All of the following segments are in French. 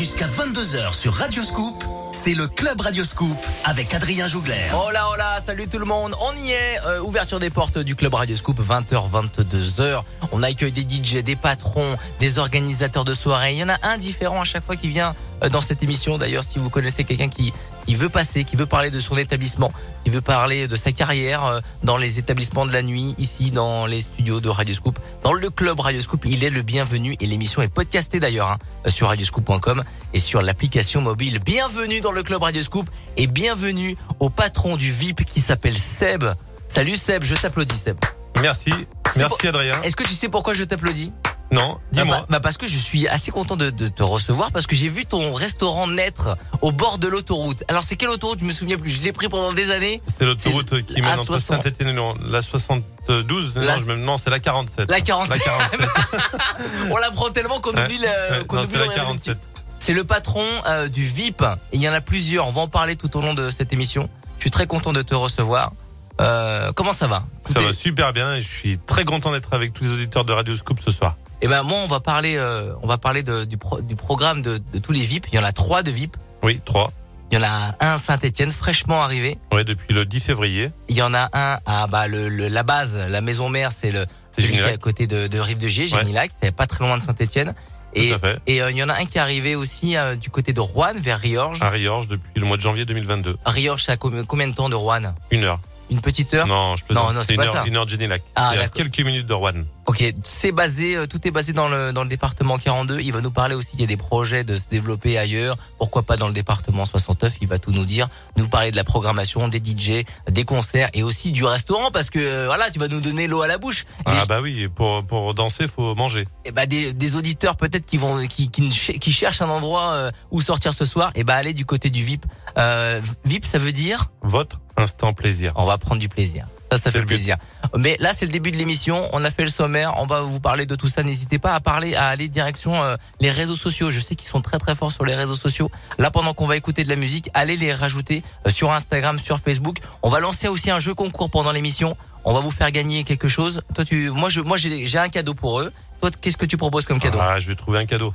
Jusqu'à 22h sur Radio Scoop, c'est le Club Radio Scoop avec Adrien Jougler. Oh là là, salut tout le monde, on y est. Euh, ouverture des portes du Club Radio Scoop, 20h, 22h. On accueille des DJ, des patrons, des organisateurs de soirées. Il y en a un différent à chaque fois qui vient dans cette émission. D'ailleurs, si vous connaissez quelqu'un qui qui veut passer, qui veut parler de son établissement, qui veut parler de sa carrière euh, dans les établissements de la nuit, ici dans les studios de Radio Scoop, dans le club Radio Scoop, il est le bienvenu et l'émission est podcastée d'ailleurs hein, sur radioscoop.com et sur l'application mobile. Bienvenue dans le club Radio Scoop et bienvenue au patron du VIP qui s'appelle Seb. Salut Seb, je t'applaudis Seb. Merci, merci Adrien. Est-ce que tu sais pourquoi je t'applaudis? Non, dis-moi. Bah, bah, parce que je suis assez content de, de te recevoir parce que j'ai vu ton restaurant naître au bord de l'autoroute. Alors c'est quelle autoroute? Je me souviens plus. Je l'ai pris pendant des années. C'est l'autoroute qui mène entre Saint-Étienne et la 72. Non, c'est la 47. La 47. On la prend tellement qu'on oublie la, qu oublie la 47. C'est le patron euh, du VIP. il y en a plusieurs. On va en parler tout au long de cette émission. Je suis très content de te recevoir. Euh, comment ça va Ça va super bien et je suis très content d'être avec tous les auditeurs de Radio Scoop ce soir. Eh ben moi on va parler euh, on va parler de, du, du programme de, de, tous les VIP. Il y en a trois de VIP. Oui, trois. Il y en a un à Saint-Étienne fraîchement arrivé. Oui, depuis le 10 février. Il y en a un à bah le, la base, la maison mère, c'est le c'est à côté de, de Rive de Gier, Génilac, c'est pas très loin de Saint-Étienne. Et, et euh, il y en a un qui est arrivé aussi euh, du côté de Rouen, vers Riorges. À Riorges depuis le mois de janvier 2022. Riorges, c'est à combien de temps de Rouen Une heure. Une petite heure Non, je peux Non, non, c'est pas une heure, ça. Une heure de Génilac. Ah, c'est à quelques minutes de Rouen. Ok, c'est basé, euh, tout est basé dans le dans le département 42. Il va nous parler aussi qu'il y a des projets de se développer ailleurs. Pourquoi pas dans le département 69 Il va tout nous dire, nous parler de la programmation, des DJ, des concerts et aussi du restaurant parce que euh, voilà, tu vas nous donner l'eau à la bouche. Ah bah oui, pour pour danser, faut manger. Et bah des, des auditeurs peut-être qui vont qui, qui qui cherchent un endroit euh, où sortir ce soir. Et bah aller du côté du VIP. Euh, VIP, ça veut dire? Votre instant plaisir. On va prendre du plaisir. Ça, ça fait plaisir. Mais là, c'est le début de l'émission. On a fait le sommaire. On va vous parler de tout ça. N'hésitez pas à parler, à aller direction euh, les réseaux sociaux. Je sais qu'ils sont très très forts sur les réseaux sociaux. Là, pendant qu'on va écouter de la musique, allez les rajouter euh, sur Instagram, sur Facebook. On va lancer aussi un jeu concours pendant l'émission. On va vous faire gagner quelque chose. Toi, tu, moi, je, moi, j'ai un cadeau pour eux. Toi, qu'est-ce que tu proposes comme cadeau? Ah, je vais trouver un cadeau.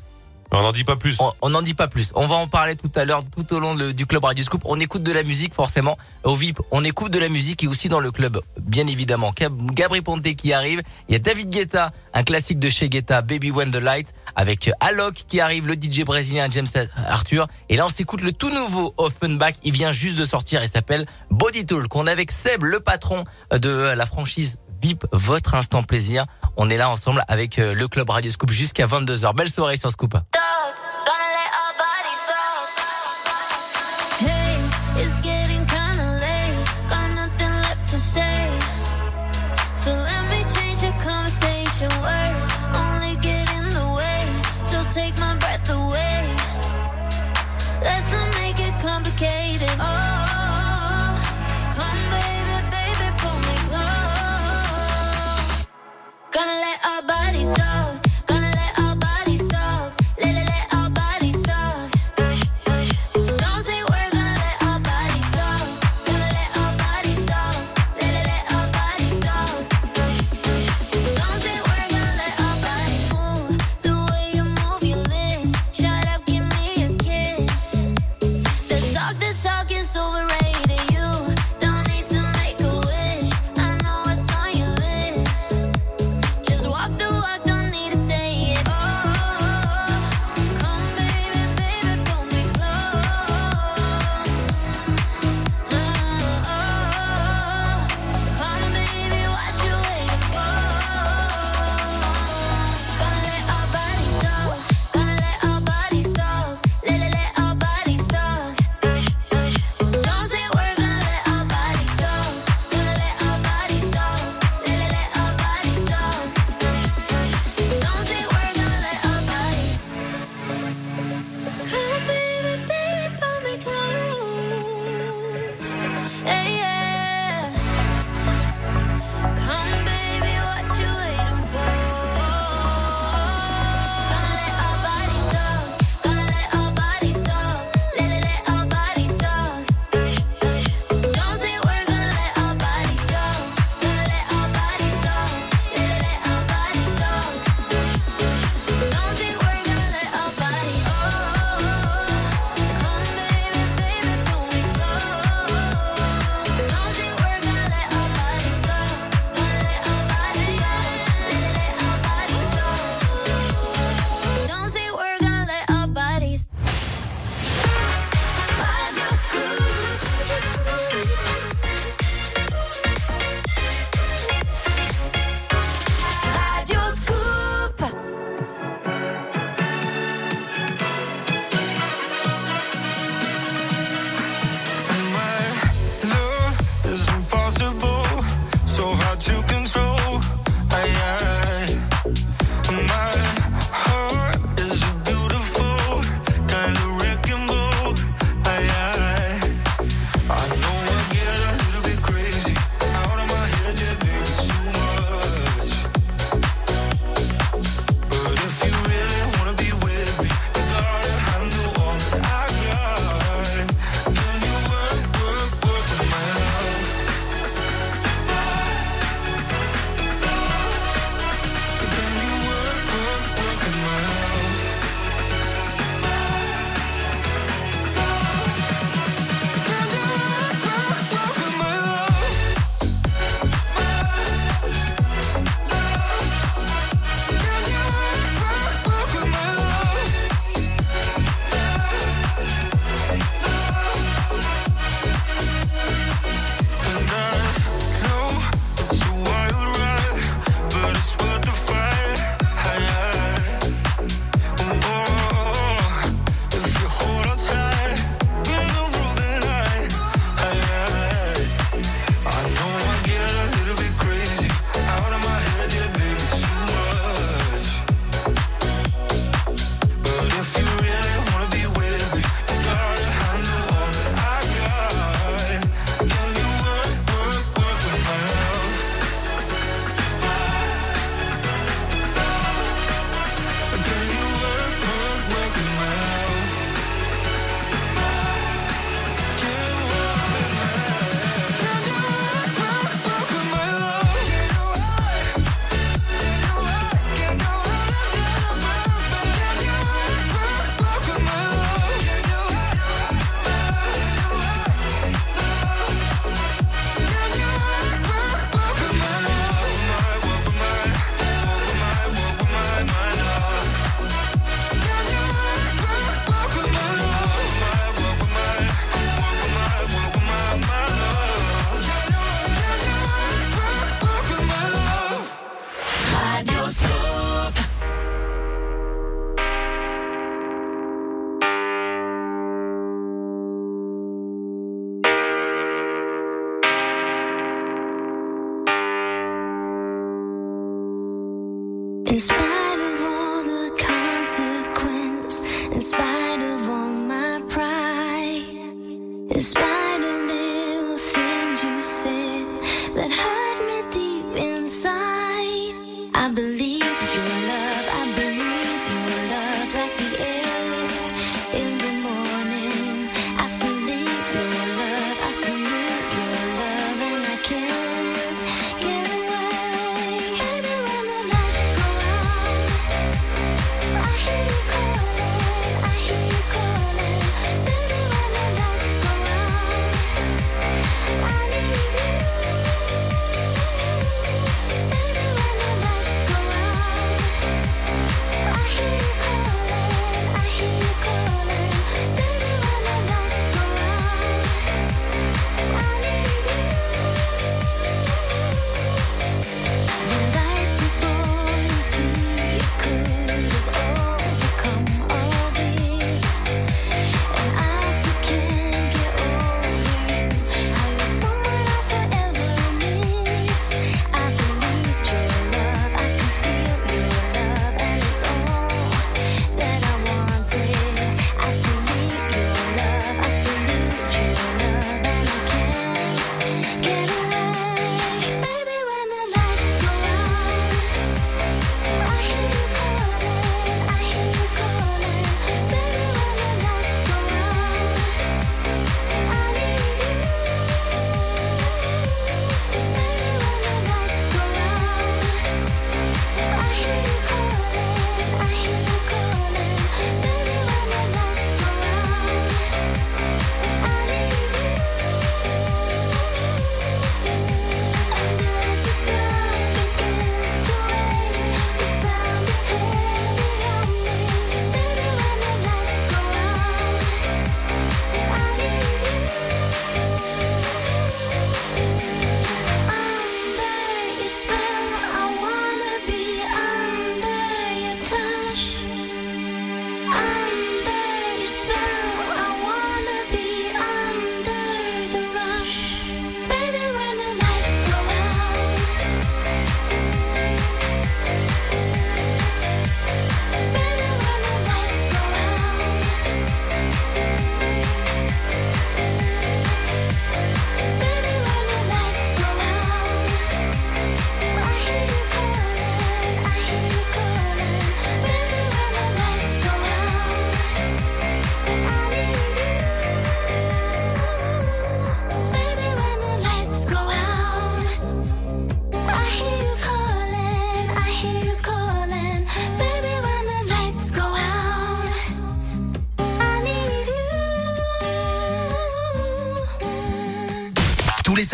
On n'en dit pas plus. On n'en dit pas plus. On va en parler tout à l'heure, tout au long du club Radio Scoop. On écoute de la musique forcément. Au VIP, on écoute de la musique et aussi dans le club, bien évidemment. Gabri Ponte qui arrive. Il y a David Guetta, un classique de chez Guetta, Baby When the Light, avec Alok qui arrive, le DJ brésilien James Arthur. Et là, on s'écoute le tout nouveau Offenbach. Il vient juste de sortir. Il s'appelle Body Talk. On est avec Seb, le patron de la franchise VIP, votre instant plaisir. On est là ensemble avec euh, le club Radio Scoop jusqu'à 22h. Belle soirée sur Scoop. Just walk the walk, don't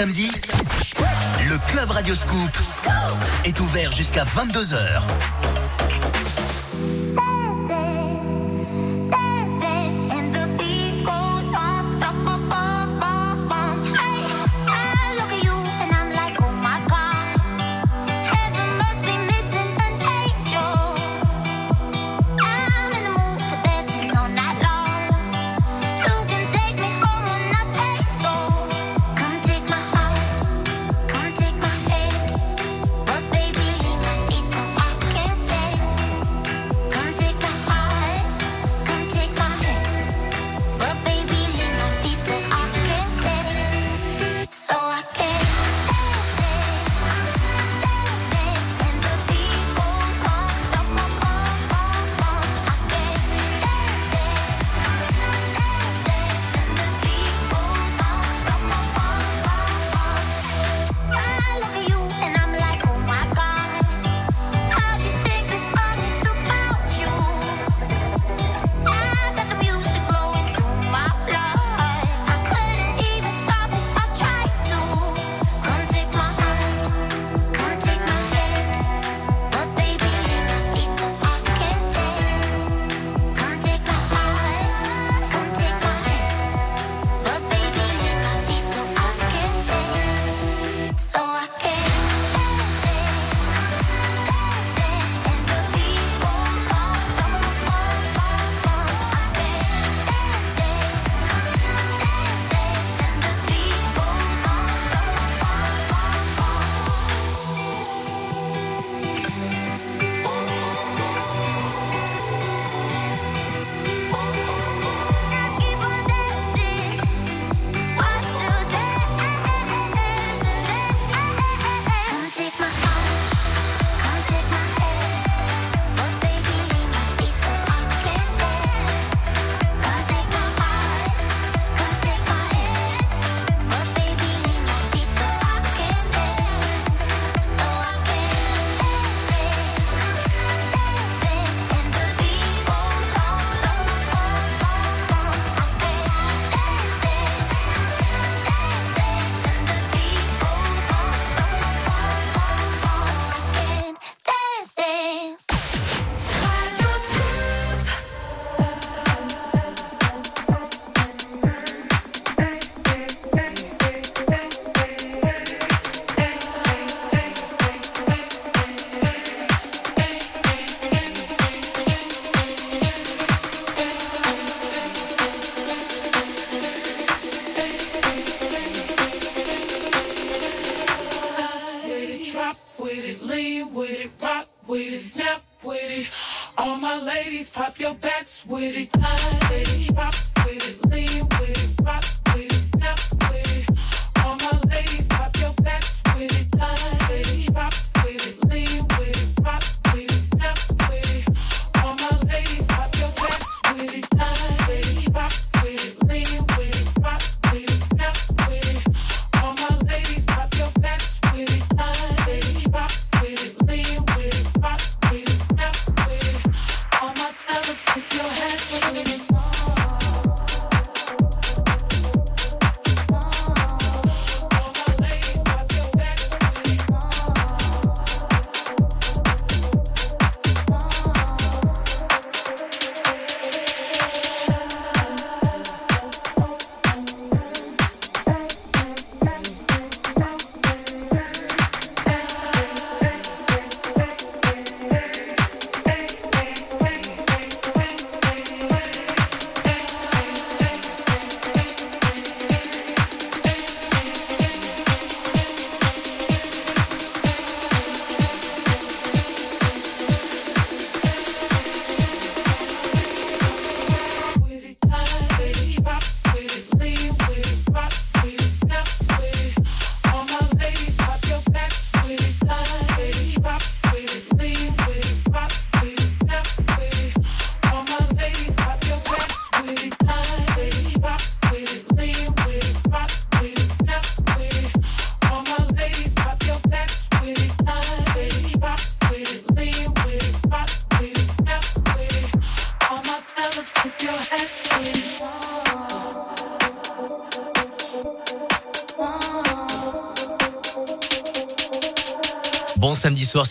samedi, le Club Radio Scoop est ouvert jusqu'à 22h.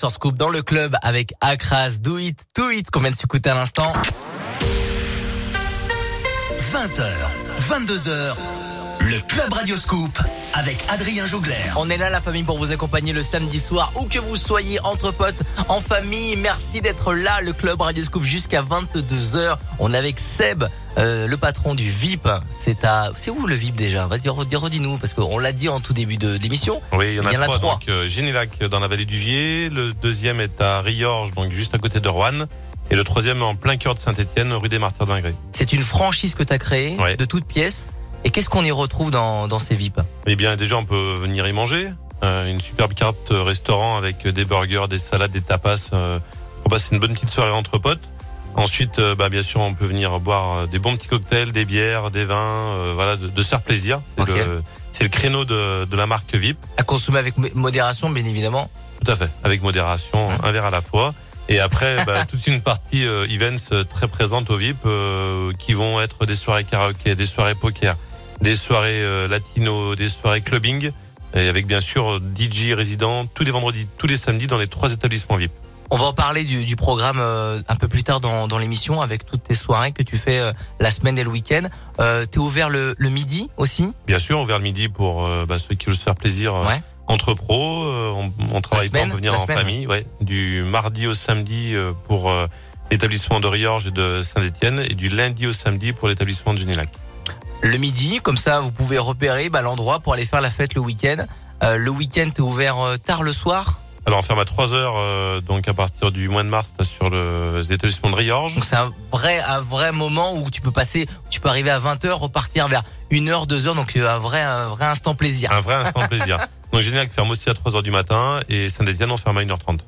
Sur Scoop dans le club avec Akras, Do It, To It qu'on vient de s'écouter à l'instant. 20h, 22h, le Club Radio Scoop avec Adrien Jougler. On est là la famille pour vous accompagner le samedi soir où que vous soyez entre potes, en famille. Merci d'être là le club Radio Scoop jusqu'à 22h. On est avec Seb, euh, le patron du VIP. C'est à c'est où le VIP déjà? Vas-y redis- redis-nous parce qu'on l'a dit en tout début de d'émission. Oui, il y en a, Il y en a trois. trois. Donc, euh, Génilac dans la vallée du Gier. Le deuxième est à Riorges, donc juste à côté de Rouen. Et le troisième en plein cœur de Saint-Etienne, rue des Martyrs d'Ingré. C'est une franchise que tu as créée Ouais. de toutes pièces. Et qu'est-ce qu'on y retrouve dans, dans ces VIP Eh bien, déjà, on peut venir y manger. Euh, une superbe carte restaurant avec des burgers, des salades, des tapas. Pour passer une bonne petite soirée entre potes. Ensuite, euh, bah, bien sûr, on peut venir boire euh, des bons petits cocktails, des bières, des vins, euh, voilà, de, de se faire plaisir. C'est le, le créneau de, de la marque VIP. À consommer avec mo- modération, bien évidemment. Tout à fait, avec modération, Hum. un verre à la fois. Et après, bah, toute une partie euh, events très présente au VIP euh, qui vont être des soirées karaoké, des soirées poker, des soirées euh, latino, des soirées clubbing, et avec bien sûr DJ résident tous les vendredis, tous les samedis dans les trois établissements VIP. On va en parler du, du programme euh, un peu plus tard dans, dans l'émission avec toutes tes soirées que tu fais euh, la semaine et le week-end. Euh, T'es ouvert le, le midi aussi? Bien sûr, vers le midi pour euh, bah, ceux qui veulent se faire plaisir Ouais. entre pros. euh, on, on travaille semaine, pas, on peut venir en semaine, famille, ouais. Du mardi au samedi euh, pour euh, l'établissement de Riorges et de Saint-Etienne et du lundi au samedi pour l'établissement de Génilac. Le midi, comme ça vous pouvez repérer bah, l'endroit pour aller faire la fête le week-end. Euh, le week-end t'es ouvert euh, tard le soir, Alors on ferme à 3 heures, euh, donc à partir du mois de mars sur le l'établissement de Riorges. donc c'est un vrai un vrai moment où tu peux passer, tu peux arriver à 20h, repartir vers 1h, 2h, donc euh, un vrai un vrai instant plaisir. Un vrai instant plaisir. Donc Génilac ferme aussi à 3 heures du matin et Saint-Etienne on ferme à 1h30.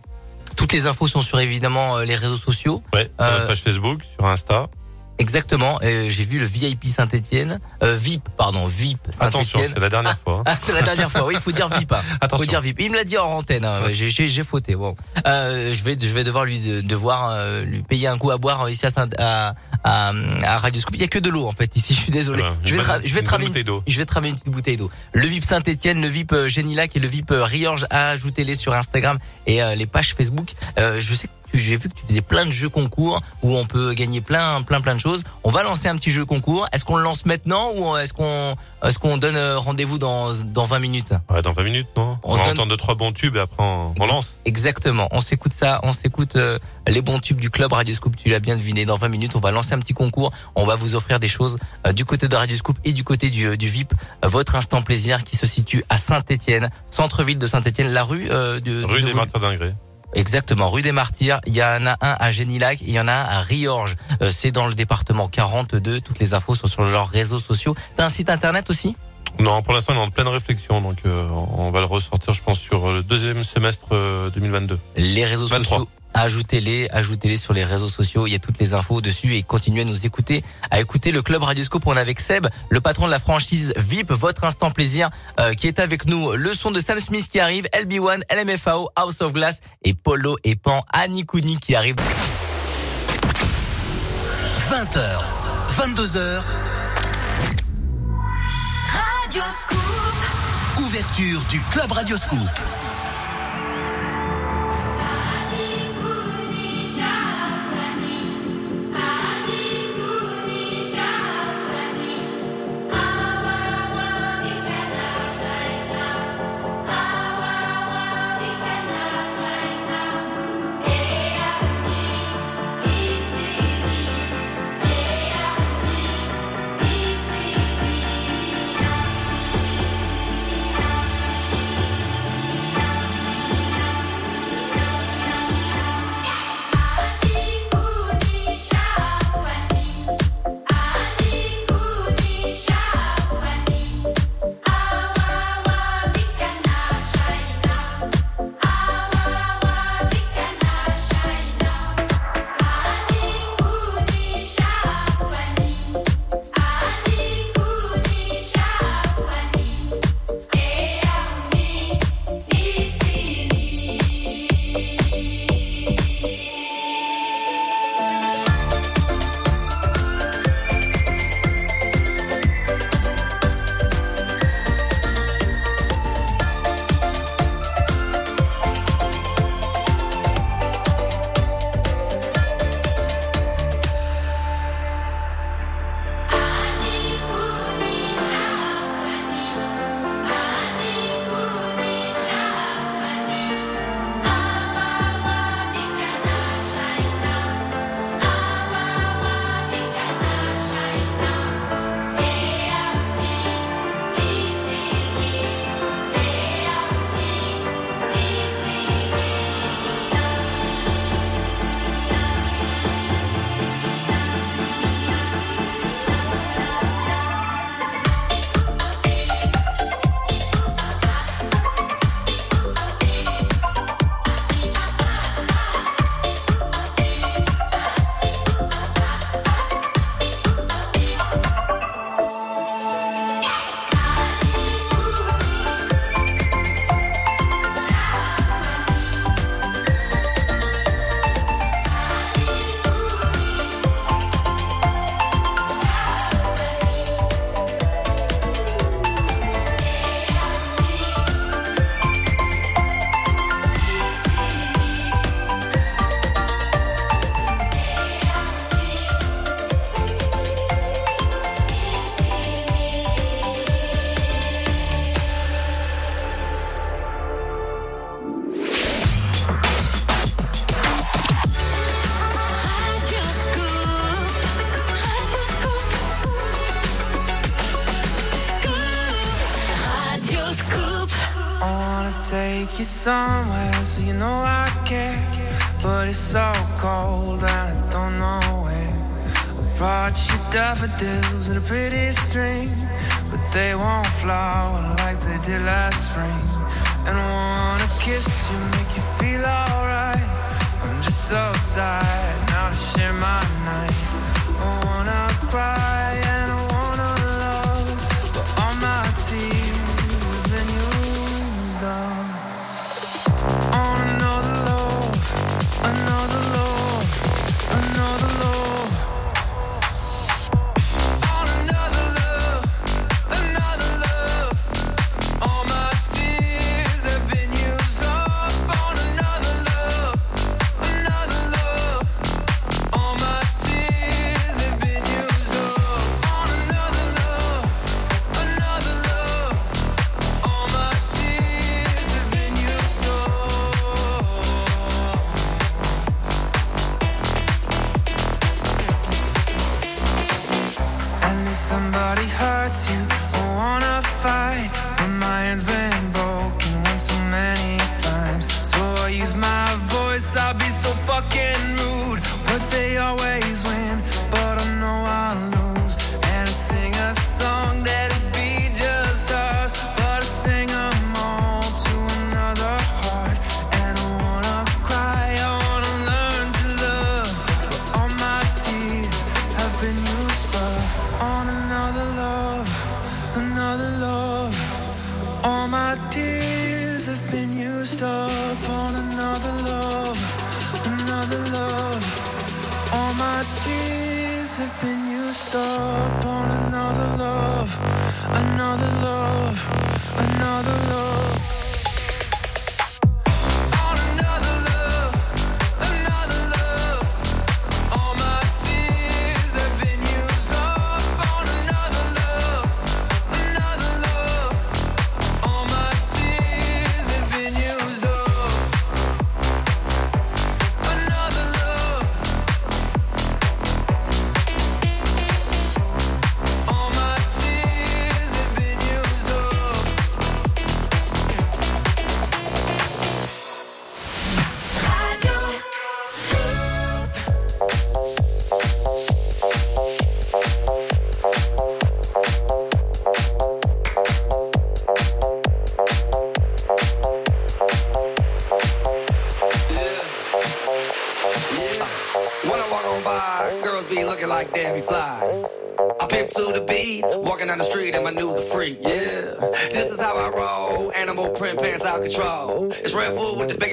Toutes les infos sont sur évidemment euh, les réseaux sociaux. Ouais, sur Euh, notre page Facebook, sur Insta. Exactement. Euh, J'ai vu le VIP Saint-Etienne, euh, VIP pardon VIP Attention, Saint-Etienne. c'est la dernière fois. hein. Ah, c'est la dernière fois. Oui, il faut dire VIP. Hein. Faut Attention. dire VIP. Il me l'a dit en antenne. Hein. J'ai, j'ai, fauté. Bon, euh, je vais, je vais devoir lui de- devoir euh, lui payer un coup à boire ici à, Saint- à, à, à Radio Scoop. Il y a que de l'eau en fait ici. Je suis désolé. Voilà, une je vais, je vais une te ramener bouteille d'eau. je vais te ramener une petite bouteille d'eau. Le VIP Saint-Etienne, le VIP euh, Génilac et le VIP euh, Riorges, ajoutez-les sur Instagram et euh, les pages Facebook. Euh, je sais que j'ai vu que tu faisais plein de jeux concours où on peut gagner plein, plein, plein de choses. On va lancer un petit jeu concours. Est-ce qu'on le lance maintenant ou est-ce qu'on, est-ce qu'on donne euh, rendez-vous dans, dans 20 minutes? Ouais, dans 20 minutes, non? On On, se va donne- entendre deux trois bons tubes et après on, on lance. Exactement. On s'écoute ça, on s'écoute euh, les bons tubes du club Radio Scoop. Tu l'as bien deviné. Dans 20 minutes, on va lancer un petit concours. On va vous offrir des choses euh, du côté de Radio Scoop et du côté du, du VIP. Votre instant plaisir qui se situe à Saint-Étienne, centre-ville de Saint-Étienne, la rue euh, de, Rue des Martyrs d'Ingré. Exactement, rue des Martyrs. Il y en a un à Génilac, il y en a un à Riorges. Euh, c'est dans le département 42. Toutes les infos sont sur leurs réseaux sociaux. T'as un site internet aussi? Non, pour l'instant, on est en pleine réflexion, donc euh, on va le ressortir, je pense, sur le deuxième semestre euh, 2022. Les réseaux 23. sociaux. Ajoutez-les, ajoutez-les sur les réseaux sociaux. Il y a toutes les infos dessus et continuez à nous écouter, à écouter le club Radioscope. On est avec Seb, le patron de la franchise VIP, votre instant plaisir, euh, qui est avec nous. Le son de Sam Smith qui arrive, LB1, LMFAO, House of Glass et Polo et Pan, Annie Kouni qui arrive. 20h, 22h, Radio Scoop. Ouverture du Club Radioscoop.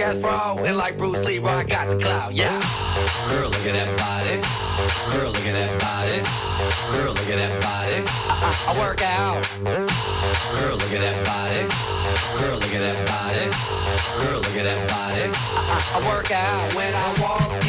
fast fraud. And like Bruce Lee, I got the clout, yeah. Girl, look at that body. Girl, look at that body. Girl, look at that body. I, I, I work out. Girl, look at that body. Girl, look at that body. Girl, look at that body. I, I, I work out when I walk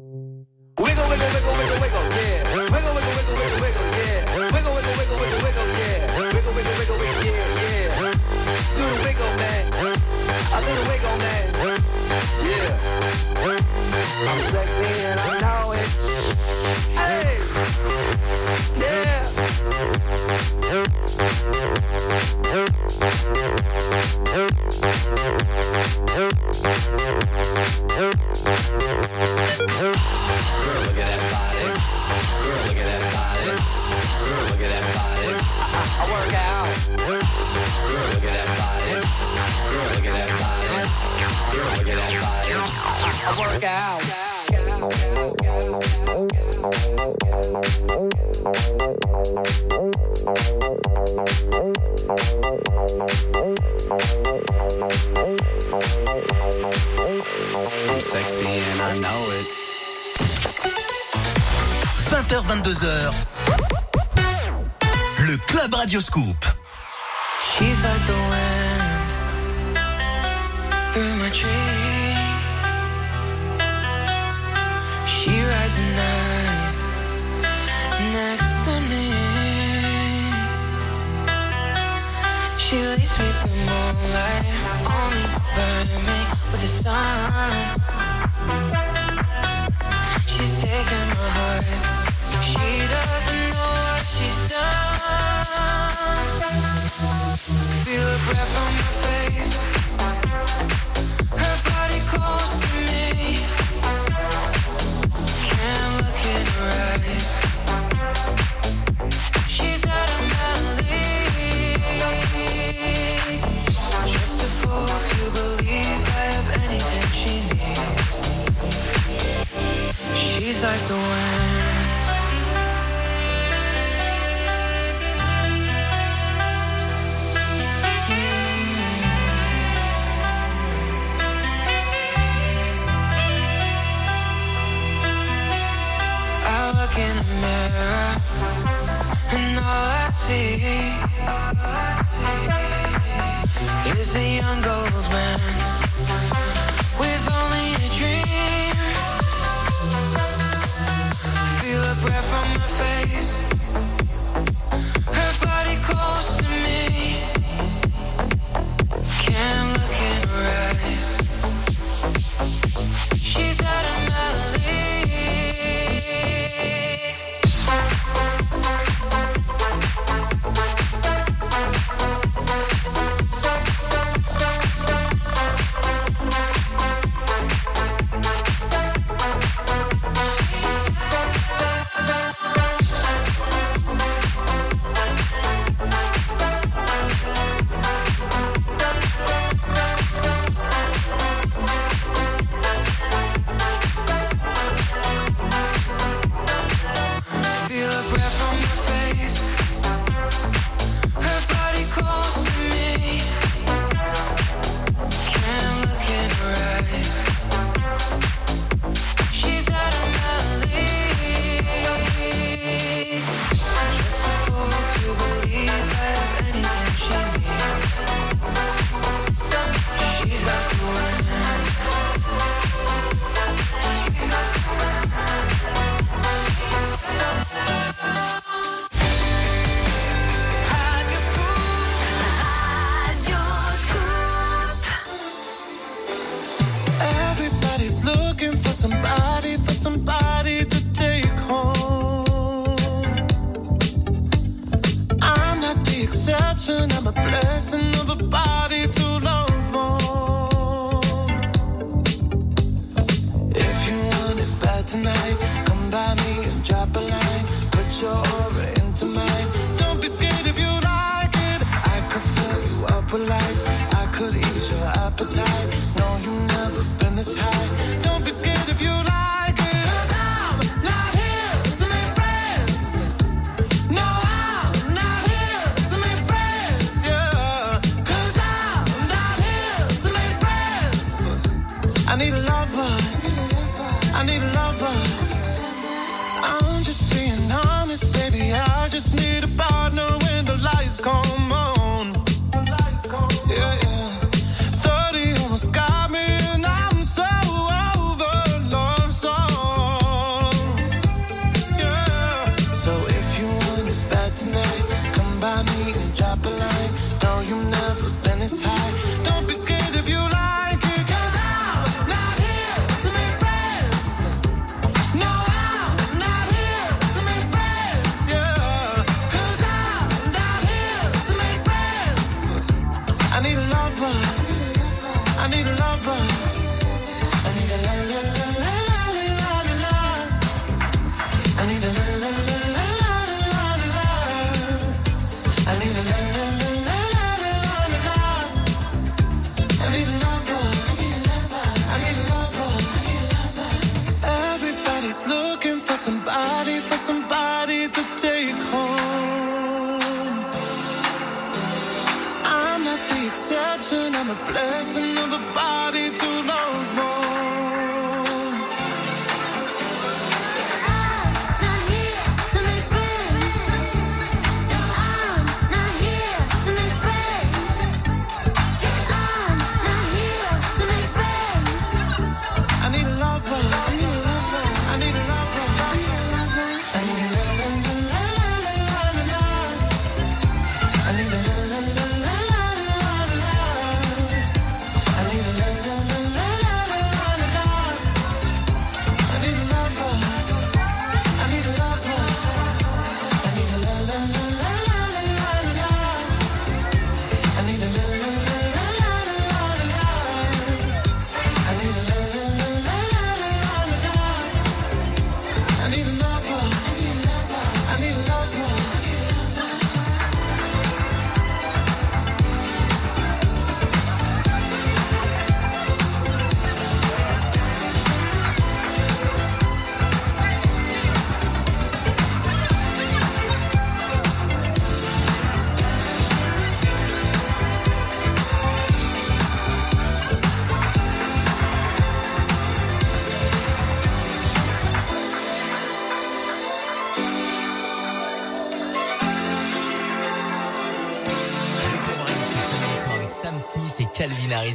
She leaves me the moonlight, only to burn me with the sun. She's taken my heart. She doesn't know what she's done. Feel her breath on my face. Her a young girl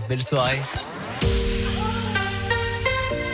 Belle soirée.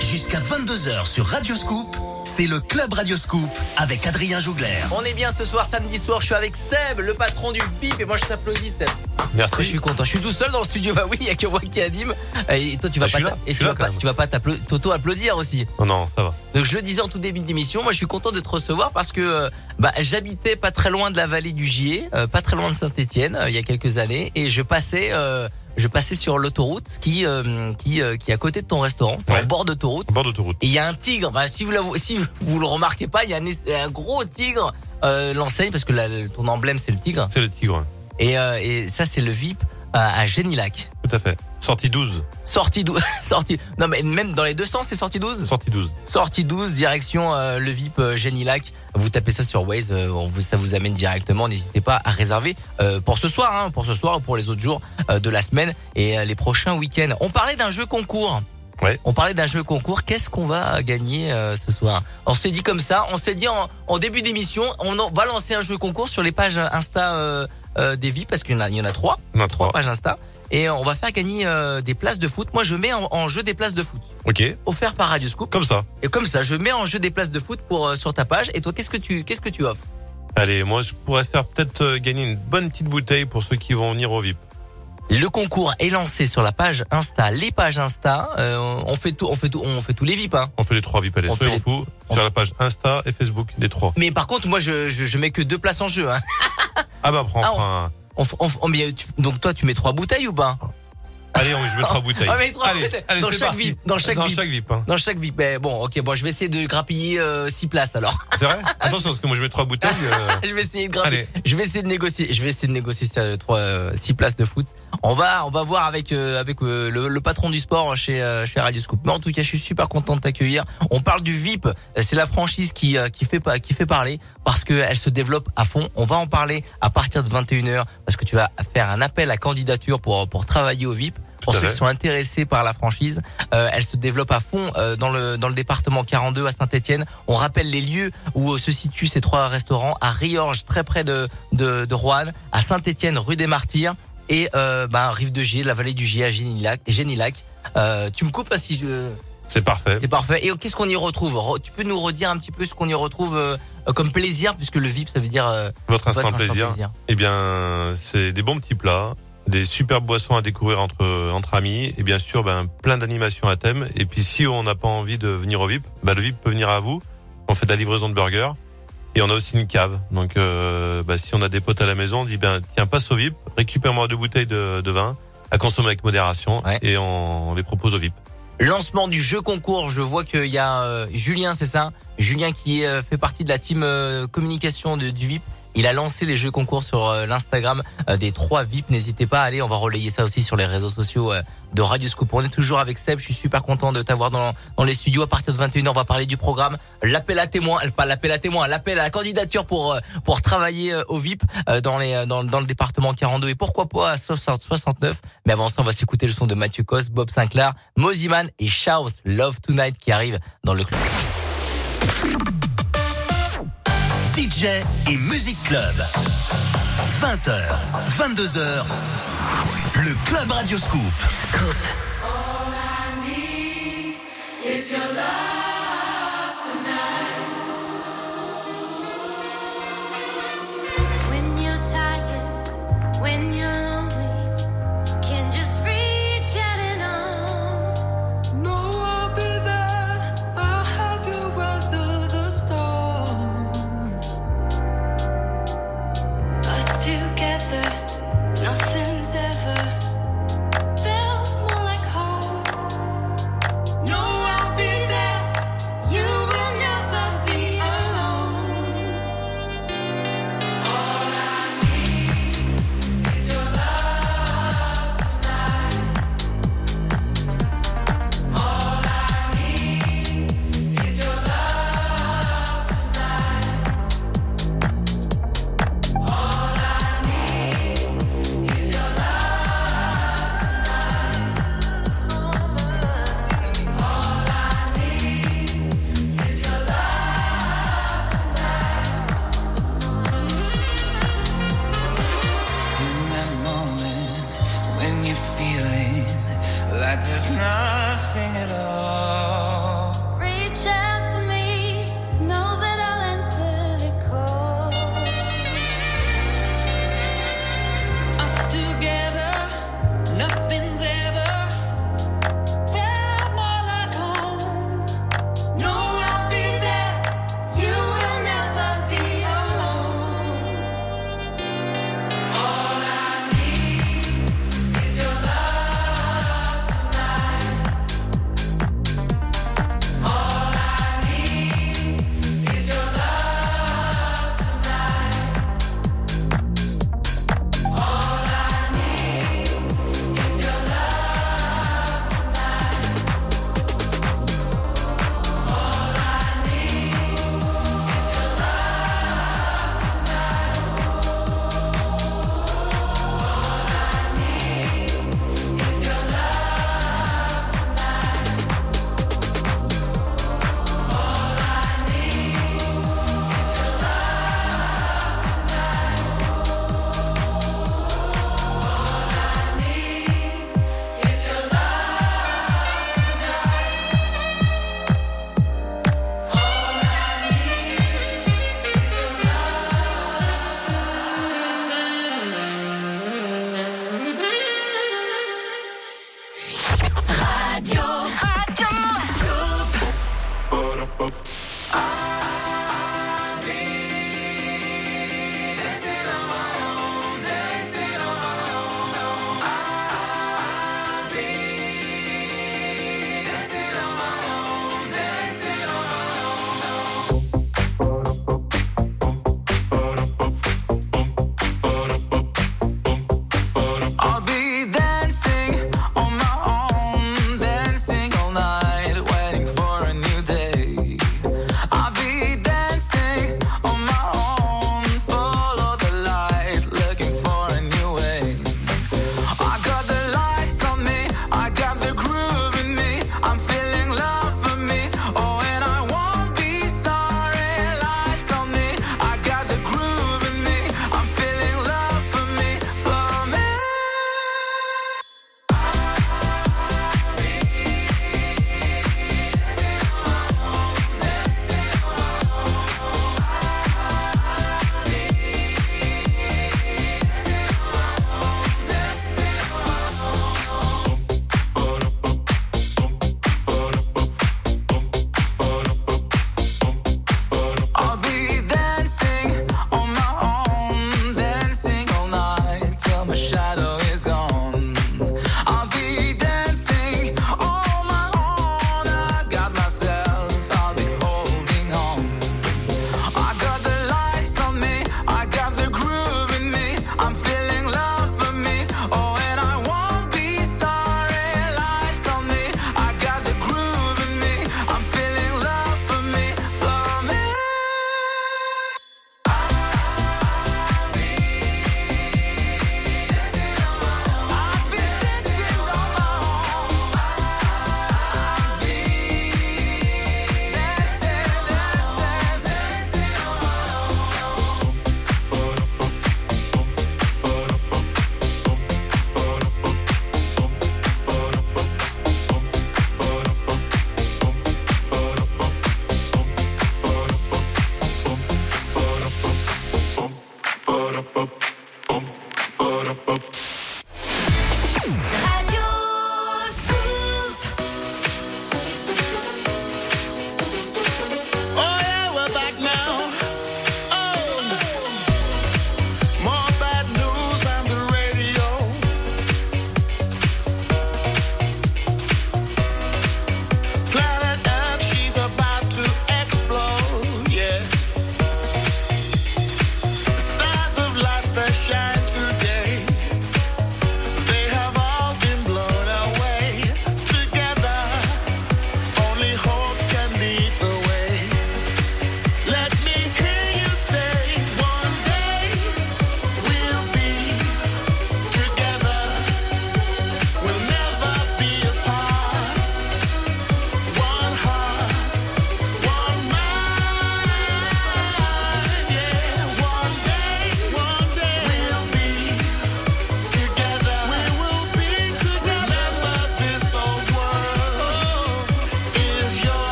Jusqu'à 22h sur Radio Scoop, c'est le Club Radio Scoop avec Adrien Jougler. On est bien ce soir, samedi soir. Je suis avec Seb, le patron du VIP. Et moi, je t'applaudis, Seb. Merci. Je suis content. Je suis tout seul dans le studio. Bah oui, il y a que moi qui anime. Et toi, tu vas Ah, je pas, et tu vas pas, tu vas pas t'applau- t'auto-applaudir aussi. Oh non, ça va. Donc je le disais en tout début d'émission, moi je suis content de te recevoir parce que euh, bah, j'habitais pas très loin de la vallée du Gier, euh, pas très loin de Saint-Étienne il y a quelques années et je passais euh, je passais sur l'autoroute qui euh, qui euh, qui est à côté de ton restaurant, Ouais. au bord d'autoroute. Au bord d'autoroute. Et il y a un tigre. Bah, si vous la, si vous le remarquez pas, il y a un, gros tigre euh, l'enseigne parce que la- ton emblème c'est le tigre. C'est le tigre. Et, euh, et ça c'est le VIP à, à Génilac. Tout à fait. Sortie 12. Sortie 12, sortie. Non mais même dans les deux sens c'est sortie 12. Sortie 12. Sortie 12, direction euh, le VIP euh, Génilac. Vous tapez ça sur Waze, euh, on vous, ça vous amène directement. N'hésitez pas à réserver euh, pour ce soir, hein, pour ce soir ou pour les autres jours de la semaine et les prochains week-ends. On parlait d'un jeu concours. Ouais. On parlait d'un jeu concours. Qu'est-ce qu'on va gagner euh, ce soir? On s'est dit comme ça. On s'est dit en, en début d'émission, on en- va lancer un jeu concours sur les pages Insta euh, euh, des VIP parce qu'il y en a, il y en trois, a trois trois. pages Insta. Et on va faire gagner euh, des places de foot. Moi, je mets en, en jeu des places de foot Ok. offertes par Radio Scoop. Comme ça. Et comme ça, je mets en jeu des places de foot pour euh, sur ta page. Et toi, qu'est-ce que tu qu'est-ce que tu offres? Allez, moi, je pourrais faire peut-être euh, gagner une bonne petite bouteille pour ceux qui vont venir au VIP. Le concours est lancé sur la page Insta, les pages Insta. Euh, on fait tout, on fait tout, on fait tous les VIP. Hein. On fait les trois VIP, allez, On soyons fait les- fous. on- Sur la page Insta et Facebook, les trois. Mais par contre, moi, je, je, je mets que deux places en jeu. Hein. Ah bah, prends Ah. On, donc toi, tu mets trois bouteilles ou pas? Allez, on, je mets trois bouteilles. Ah, mais trois allez, bouteilles. allez, Dans chaque. VIP, dans chaque VIP. VIP. hein. Dans chaque VIP. Mais bon, ok, bon, je vais essayer de grappiller euh, six places alors. C'est vrai? Attention, parce que moi, je mets trois bouteilles. euh, je vais essayer de grappiller. Allez. Je vais essayer de négocier. Je vais essayer de négocier euh, trois, euh, six places de foot. On va, on va voir avec euh, avec euh, le, le patron du sport chez euh, chez Radio Scoop. Mais en tout cas, je suis super content de t'accueillir. On parle du VIP. C'est la franchise qui euh, qui fait pas qui fait parler parce que elle se développe à fond. On va en parler à partir de 21h parce que tu vas faire un appel à candidature pour pour travailler au VIP. Pour ceux qui sont intéressés par la franchise, euh, elle se développe à fond euh, dans le dans le département 42 à Saint-Étienne. On rappelle les lieux où euh, se situent ces trois restaurants à Riorges, très près de de, de Roanne, à Saint-Étienne, rue des Martyrs et euh, bah, Rive de Gier, la vallée du Gier à Génilac. Génilac. Euh, tu me coupes pas si je C'est parfait. c'est parfait. Et euh, qu'est-ce qu'on y retrouve? Re- Tu peux nous redire un petit peu ce qu'on y retrouve euh, comme plaisir, puisque le VIP, ça veut dire euh, Votre instant votre instant plaisir. Eh bien, c'est des bons petits plats, des superbes boissons à découvrir entre entre amis, et bien sûr, ben plein d'animations à thème. Et puis, si on n'a pas envie de venir au VIP, ben, le VIP peut venir à vous. On fait de la livraison de burgers. Et on a aussi une cave. Donc, euh, bah, si on a des potes à la maison, on dit, ben, tiens, passe au VIP, récupère-moi deux bouteilles de, de vin à consommer avec modération Ouais. et on, on les propose au VIP. Lancement du jeu concours, je vois qu'il y a euh, Julien, c'est ça? Julien qui euh, fait partie de la team euh, communication de, du VIP. Il a lancé les jeux concours sur euh, l'Instagram euh, des trois VIP. N'hésitez pas à aller, on va relayer ça aussi sur les réseaux sociaux euh, de Radio Scoop. On est toujours avec Seb, je suis super content de t'avoir dans, les studios. À partir de 21h, on va parler du programme. L'appel à témoins, pas l'appel à témoins, l'appel à la candidature pour pour travailler au VIP dans le département 42 et pourquoi pas à 60 69. Mais avant ça, on va s'écouter le son de Mathieu Cos, Bob Sinclair, Moziman et Charles Love Tonight qui arrivent dans le club. DJ et Music Club. 20h, 22h. Le Club Radio Scoop. When you're tired, when you're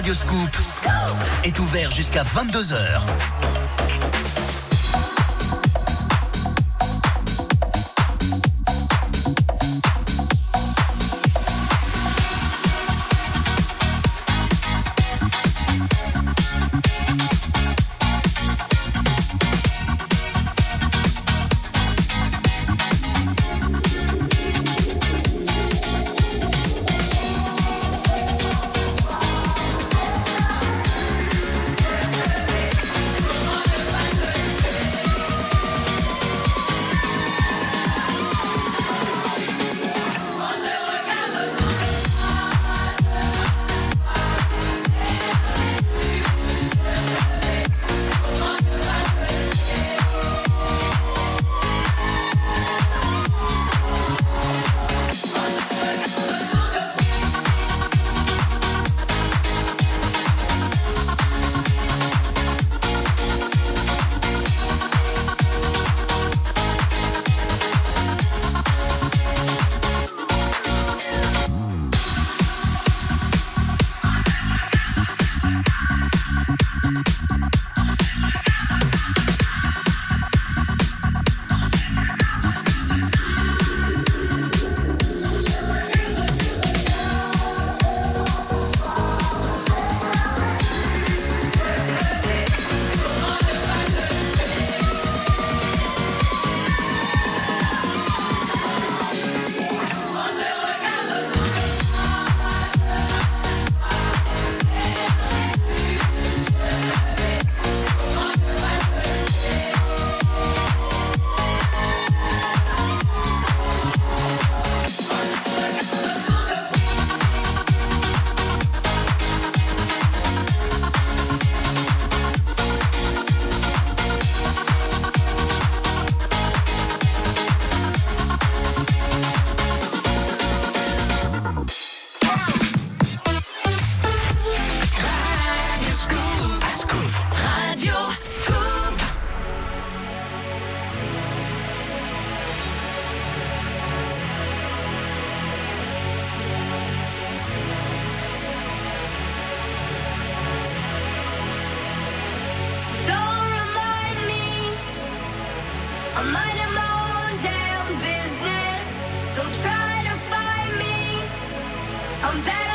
Radio Scoop est ouvert jusqu'à 22h. I'm dead.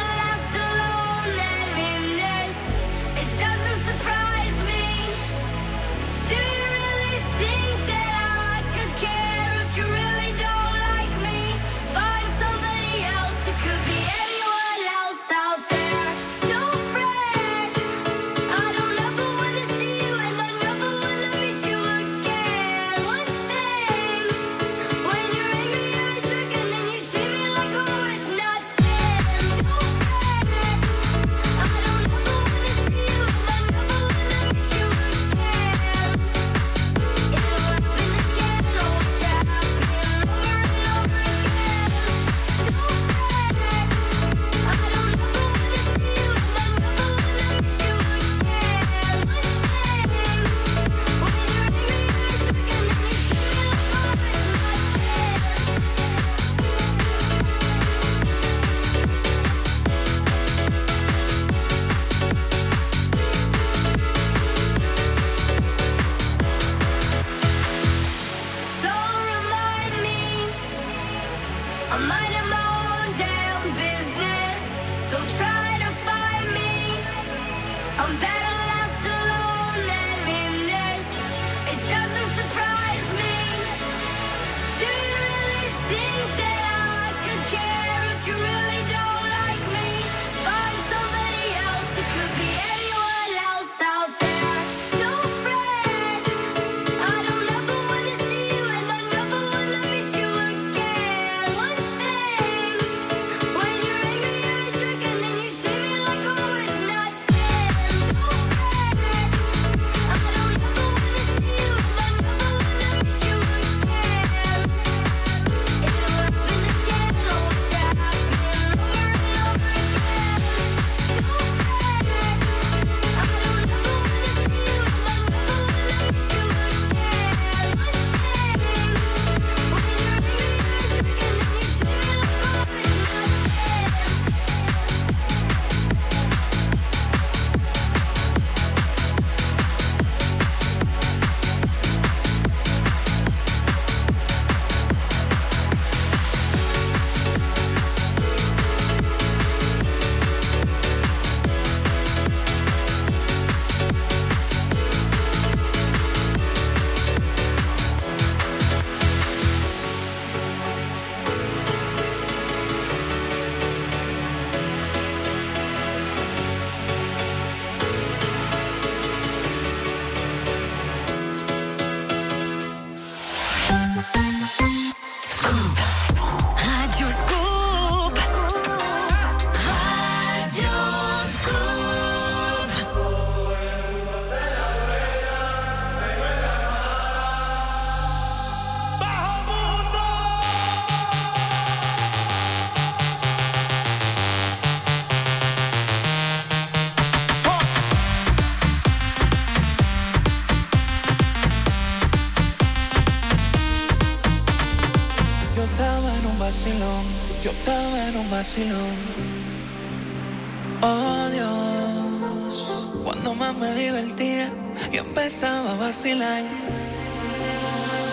Oh Dios, cuando más me divertía, yo empezaba a vacilar.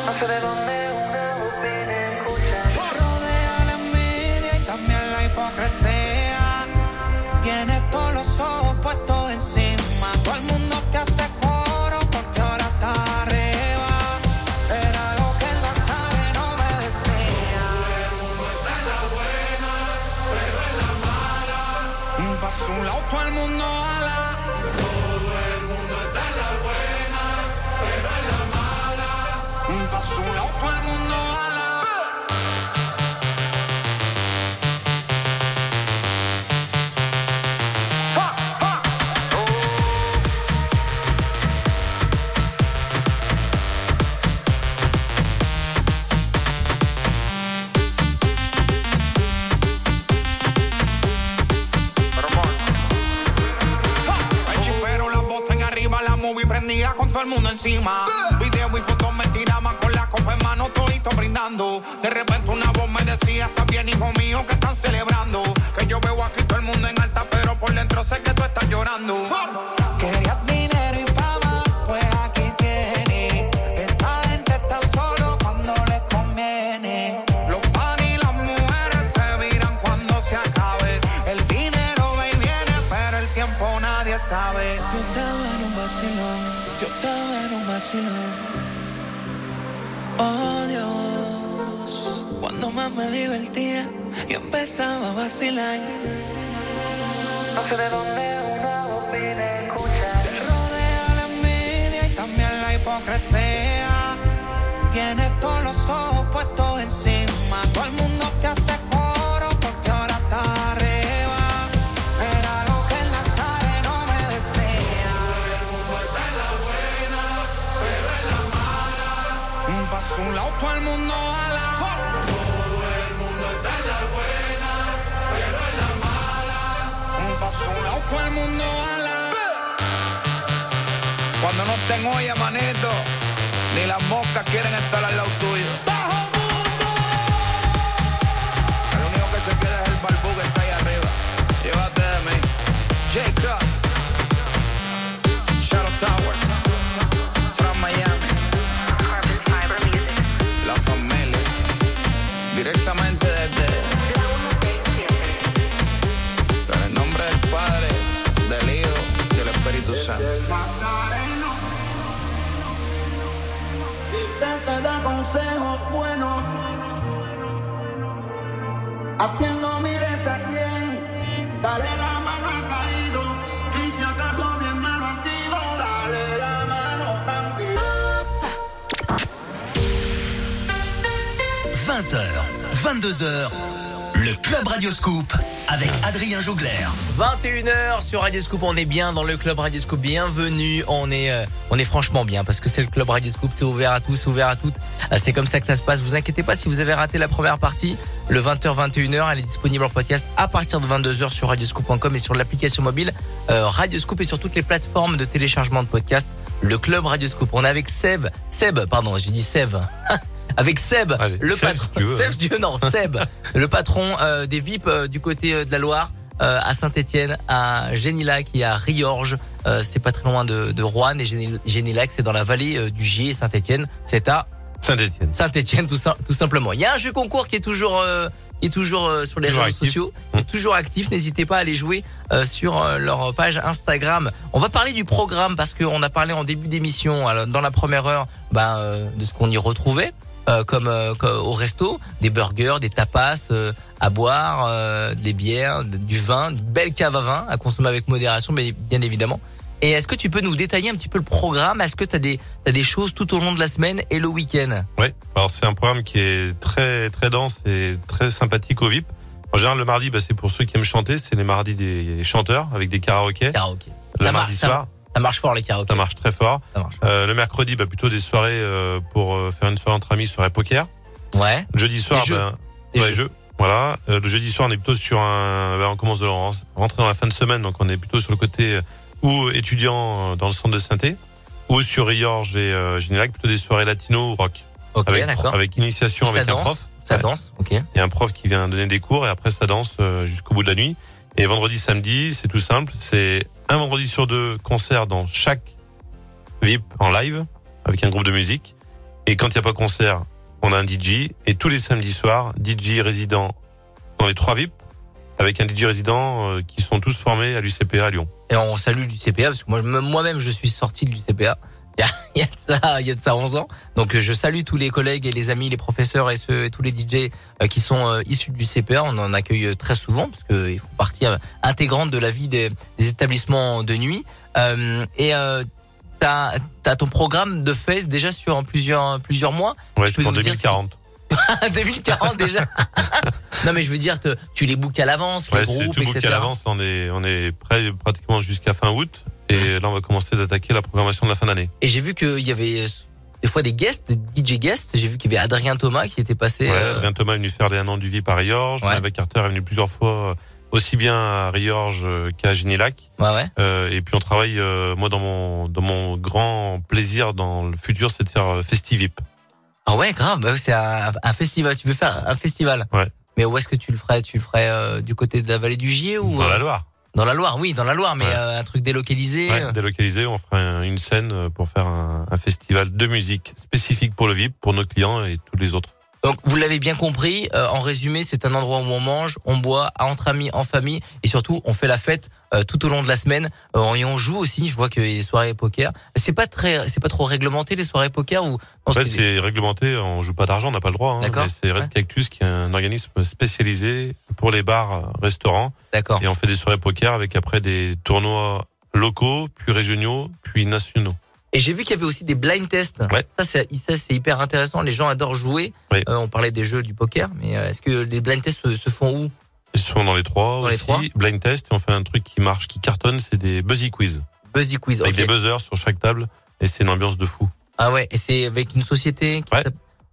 No sé dónde Video y fotos me tiraban con la copa en mano, todito brindando. De repente una voz me decía, está bien, hijo mío, que están celebrando. Sé de dónde Jougler. 21h sur Radio Scoop, on est bien dans le club Radio Scoop. Bienvenue, on est euh, on est franchement bien parce que c'est le club Radio Scoop, c'est ouvert à tous, ouvert à toutes. Euh, C'est comme ça que ça se passe. Vous inquiétez pas si vous avez raté la première partie, le 20h 21h, elle est disponible en podcast à partir de 22h sur radioscoop.com et sur l'application mobile euh, Radio Scoop et sur toutes les plateformes de téléchargement de podcast. Le club Radio Scoop. On est avec Seb, Seb, pardon, j'ai dit Seb. Avec Seb, Allez, le Seb, patron, si Seb. Dieu, non, Seb, le patron euh, des VIP euh, du côté euh, de la Loire, euh, à Saint-Étienne, à Génilac et à Riorges. Euh, c'est pas très loin de, de Rouen et Géni- Génilac, c'est dans la vallée euh, du Gier. Saint-Étienne, c'est à Saint-Etienne. Saint-Étienne, tout, sim- tout simplement. Il y a un jeu concours qui est toujours, euh, qui est toujours euh, sur les Toujours réseaux actif. sociaux, qui est toujours actif. N'hésitez pas à aller jouer sur leur page Instagram. On va parler du programme parce qu'on a parlé en début d'émission, dans la première heure, ben, de ce qu'on y retrouvait. Euh, comme, euh, comme au resto, des burgers, des tapas euh, à boire, euh, des bières, du vin, une belle cave à vin à consommer avec modération, mais bien évidemment. Et est-ce que tu peux nous détailler un petit peu le programme? Est-ce que tu as des, t'as des choses tout au long de la semaine et le week-end? Ouais. Alors c'est un programme qui est très très dense et très sympathique au VIP. En général, le mardi, bah, c'est pour ceux qui aiment chanter. C'est les mardis des chanteurs avec des karaokés. Karaoké. Le Ça mardi marche, soir, Ça marche fort les karaokés. ça marche très fort. Ça marche. Euh, le mercredi, bah, plutôt des soirées euh, pour euh, faire une soirée entre amis, soirée poker. Ouais. Le jeudi soir, jeux. bah, Des ouais, jeux. jeux. Voilà. Euh, le jeudi soir, on est plutôt sur un. bah, on commence de rentrer dans la fin de semaine, donc on est plutôt sur le côté euh, ou étudiant euh, dans le centre de synthé, ou sur Riorge et euh, Génilac, plutôt des soirées latino ou rock. Ok, avec, d'accord. avec initiation Ça avec un danse. prof. Ça Ouais. danse. Ok. Il y a un prof qui vient donner des cours et après ça danse euh, jusqu'au bout de la nuit. Et vendredi, samedi, c'est tout simple. C'est un vendredi sur deux concert dans chaque VIP en live avec un groupe de musique. Et quand il n'y a pas concert, on a un DJ. Et tous les samedis soirs, DJ résident dans les trois VIP avec un DJ résident euh, qui sont tous formés à l'UCPA à Lyon. Et on salue du CPA parce que moi, même- moi-même, je suis sorti du CPA. Il y a, il y a de ça, il y a de ça 11 ans. Donc, euh, je salue tous les collègues et les amis, les professeurs et ceux, et tous les DJ euh, qui sont euh, issus du CPA. On en accueille très souvent parce qu'ils font partie intégrante de la vie des, des établissements de nuit. Euh, et euh, t'as as ton programme de fait déjà sur plusieurs plusieurs mois. Ouais, Tu peux dire 2040. 2040 déjà. non mais je veux dire, te- tu les bookes à l'avance, les Ouais, groupes, tout etc. à l'avance. On est, on est prêt pratiquement jusqu'à fin août. Et là, on va commencer d'attaquer la programmation de la fin d'année. Et j'ai vu qu'il y avait des fois des guests, des DJ guests. J'ai vu qu'il y avait Adrien Thomas qui était passé. Ouais, euh, Adrien Thomas est venu faire des an du VIP à Riorges. Ouais. Avec Carter est venu plusieurs fois, euh, aussi bien à Riorges euh, qu'à Génilac. ouais, ouais. Euh, et puis on travaille, euh, moi dans mon dans mon grand plaisir dans le futur, c'est de faire Festivip. Ah ouais, grave. bah c'est un, un festival. Tu veux faire un festival? Ouais. Mais où est-ce que tu le ferais? Tu le ferais euh, du côté de la vallée du Gier ou Dans la Loire. Dans la Loire, oui, dans la Loire, mais Ouais. euh, un truc délocalisé. Ouais, euh, délocalisé, on fera un- une scène euh, pour faire un, un festival de musique spécifique pour le VIP, pour nos clients et tous les autres. Donc vous l'avez bien compris, euh, en résumé, c'est un endroit où on mange, on boit entre amis, en famille et surtout on fait la fête euh, tout au long de la semaine Euh, et on joue aussi. Je vois qu'il y a des soirées poker. C'est pas très, c'est pas trop réglementé les soirées poker ou? En fait, c'est- réglementé, on joue pas d'argent, on n'a pas le droit. Hein, D'accord. c'est Red Ouais. Cactus qui est un organisme spécialisé pour les bars, euh, restaurants. d'accord. Et on fait des soirées poker avec après des tournois locaux, puis régionaux, puis nationaux. Et j'ai vu qu'il y avait aussi des blind tests. Ouais. Ça c'est ça c'est hyper intéressant. Les gens adorent jouer. Oui. Euh, on parlait des jeux du poker, mais euh, est-ce que les blind tests se, se font où? Ils sont dans les trois Dans les trois Blind test, et on fait un truc qui marche, qui cartonne, c'est des buzzy quiz. Buzzy quiz. Avec des buzzers sur chaque table. Et c'est une ambiance de fou. Ah ouais. Et c'est avec une société. Qui Ouais.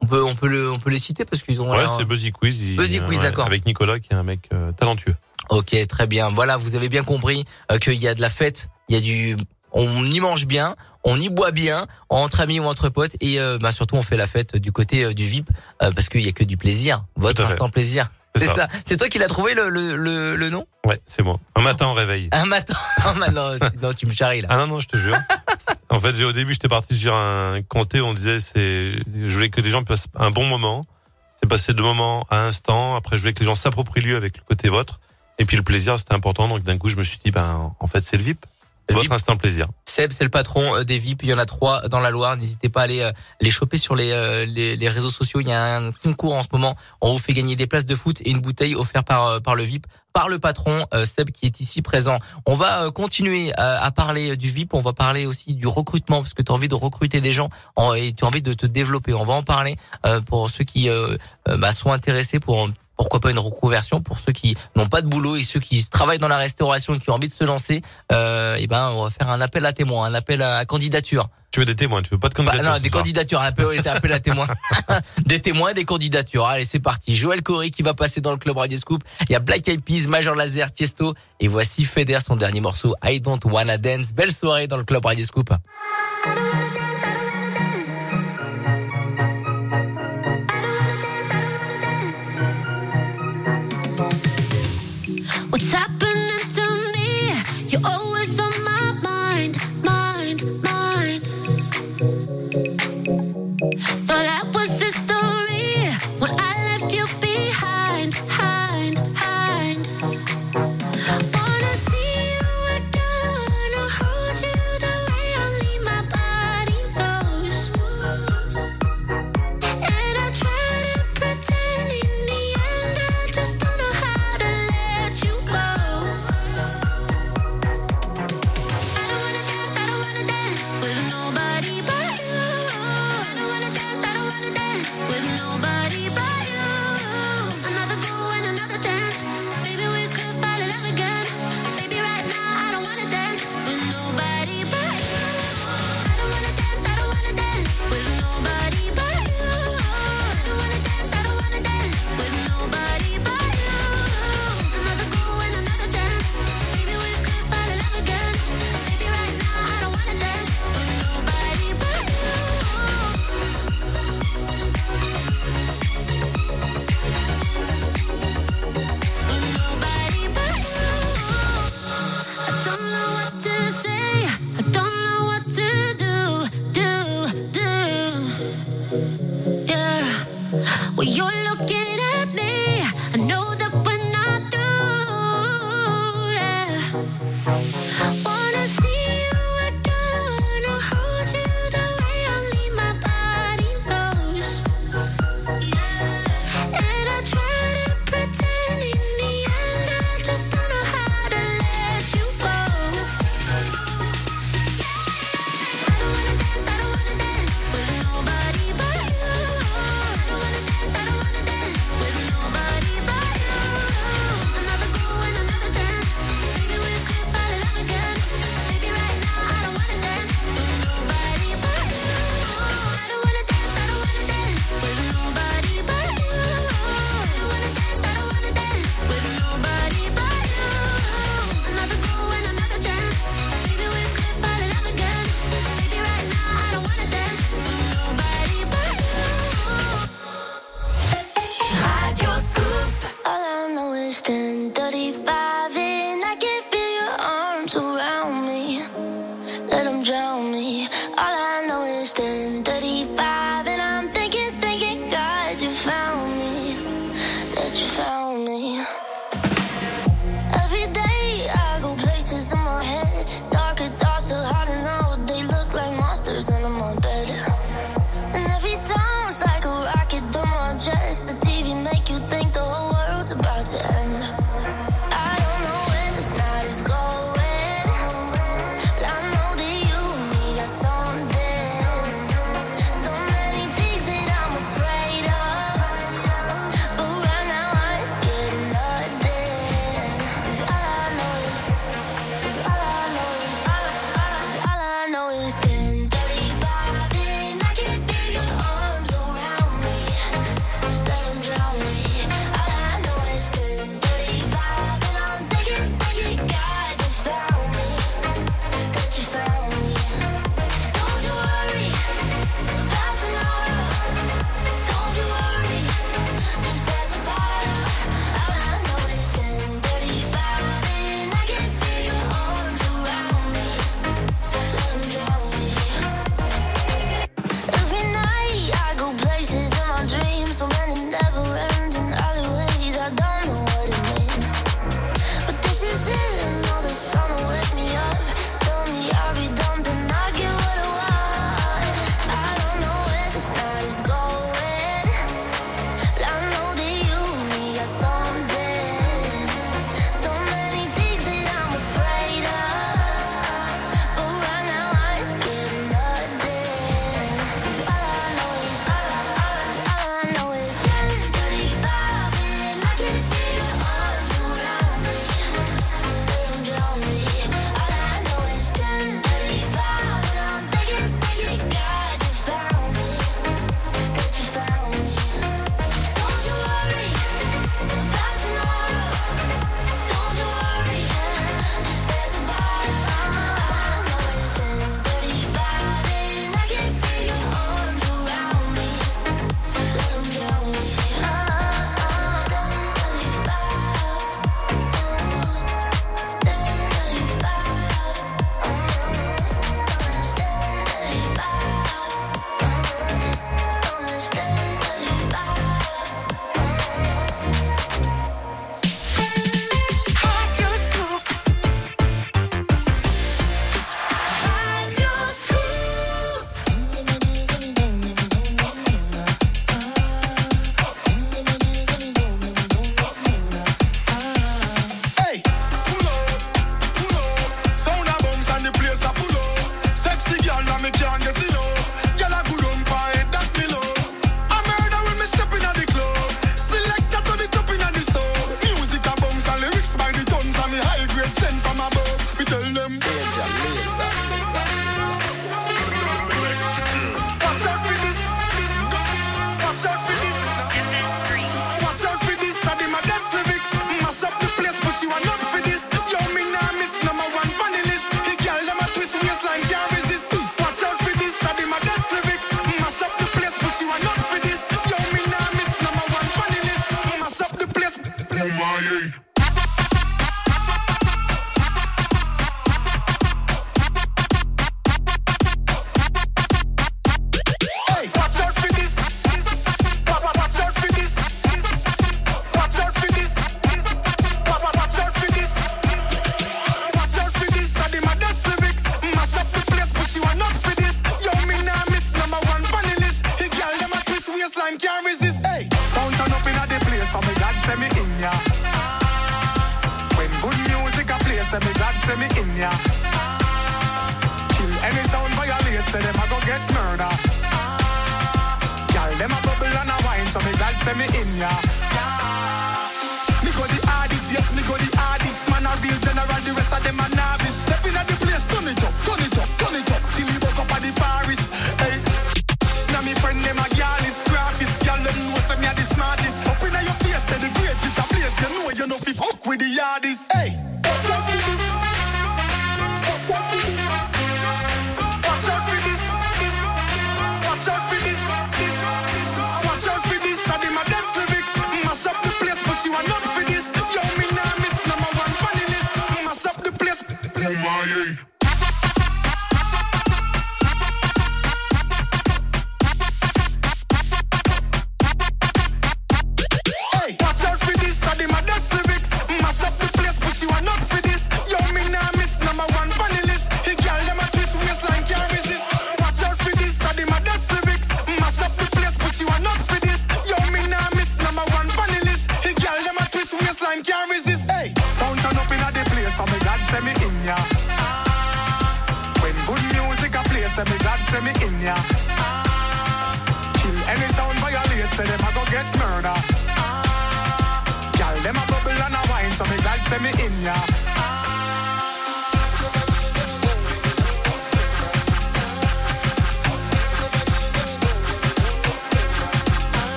On peut on peut le on peut les citer parce qu'ils ont. Ouais, c'est Buzzy Quiz. il- Buzzy Quiz, ouais, d'accord. Avec Nicolas, qui est un mec euh, talentueux. Ok, très bien. Voilà, vous avez bien compris euh, qu'il y a de la fête, il y a du, on y mange bien, on y boit bien, entre amis ou entre potes, et euh, bah, surtout on fait la fête du côté euh, du VIP euh, parce qu'il y a que du plaisir, votre instant plaisir. C'est ça. ça. C'est toi qui l'as trouvé le, le, le, le nom? Ouais, c'est moi. Un matin au réveil. Un matin. Non, tu- non, tu me charries là. Ah non, non, je te jure. en fait, j'ai au début, j'étais parti sur un comté où on disait, c'est, je voulais que les gens passent un bon moment. C'est passer de moment à instant. Après, je voulais que les gens s'approprient lui avec le côté vôtre. Et puis le plaisir, c'était important. Donc d'un coup, je me suis dit, ben, en fait, c'est le VIP. Votre instant plaisir. Seb, c'est le patron euh, des VIP. Il y en a trois dans la Loire. N'hésitez pas à aller euh, les choper sur les, euh, les, les réseaux sociaux. Il y a un concours en ce moment. On vous fait gagner des places de foot et une bouteille offerte par, par le VIP, par le patron Seb qui est ici présent. On va continuer à, à parler du VIP. On va parler aussi du recrutement parce que tu as envie de recruter des gens en- et tu as envie de te développer. On va en parler pour ceux qui bah, sont intéressés pour pourquoi pas une reconversion pour ceux qui n'ont pas de boulot et ceux qui travaillent dans la restauration et qui ont envie de se lancer. Euh, et ben, on va faire un appel à témoins, un appel à candidature. Tu veux des témoins, tu veux pas de Bah, candidature. non, des candidatures, un appel, un appel à témoins. des témoins des candidatures. Allez, c'est parti. Joël Corey qui va passer dans le club Radio Scoop. Il y a Black Eyed Peas, Major Laser, Tiesto. Et voici Feder, son dernier morceau, I Don't Wanna Dance. Belle soirée dans le club Radio Scoop.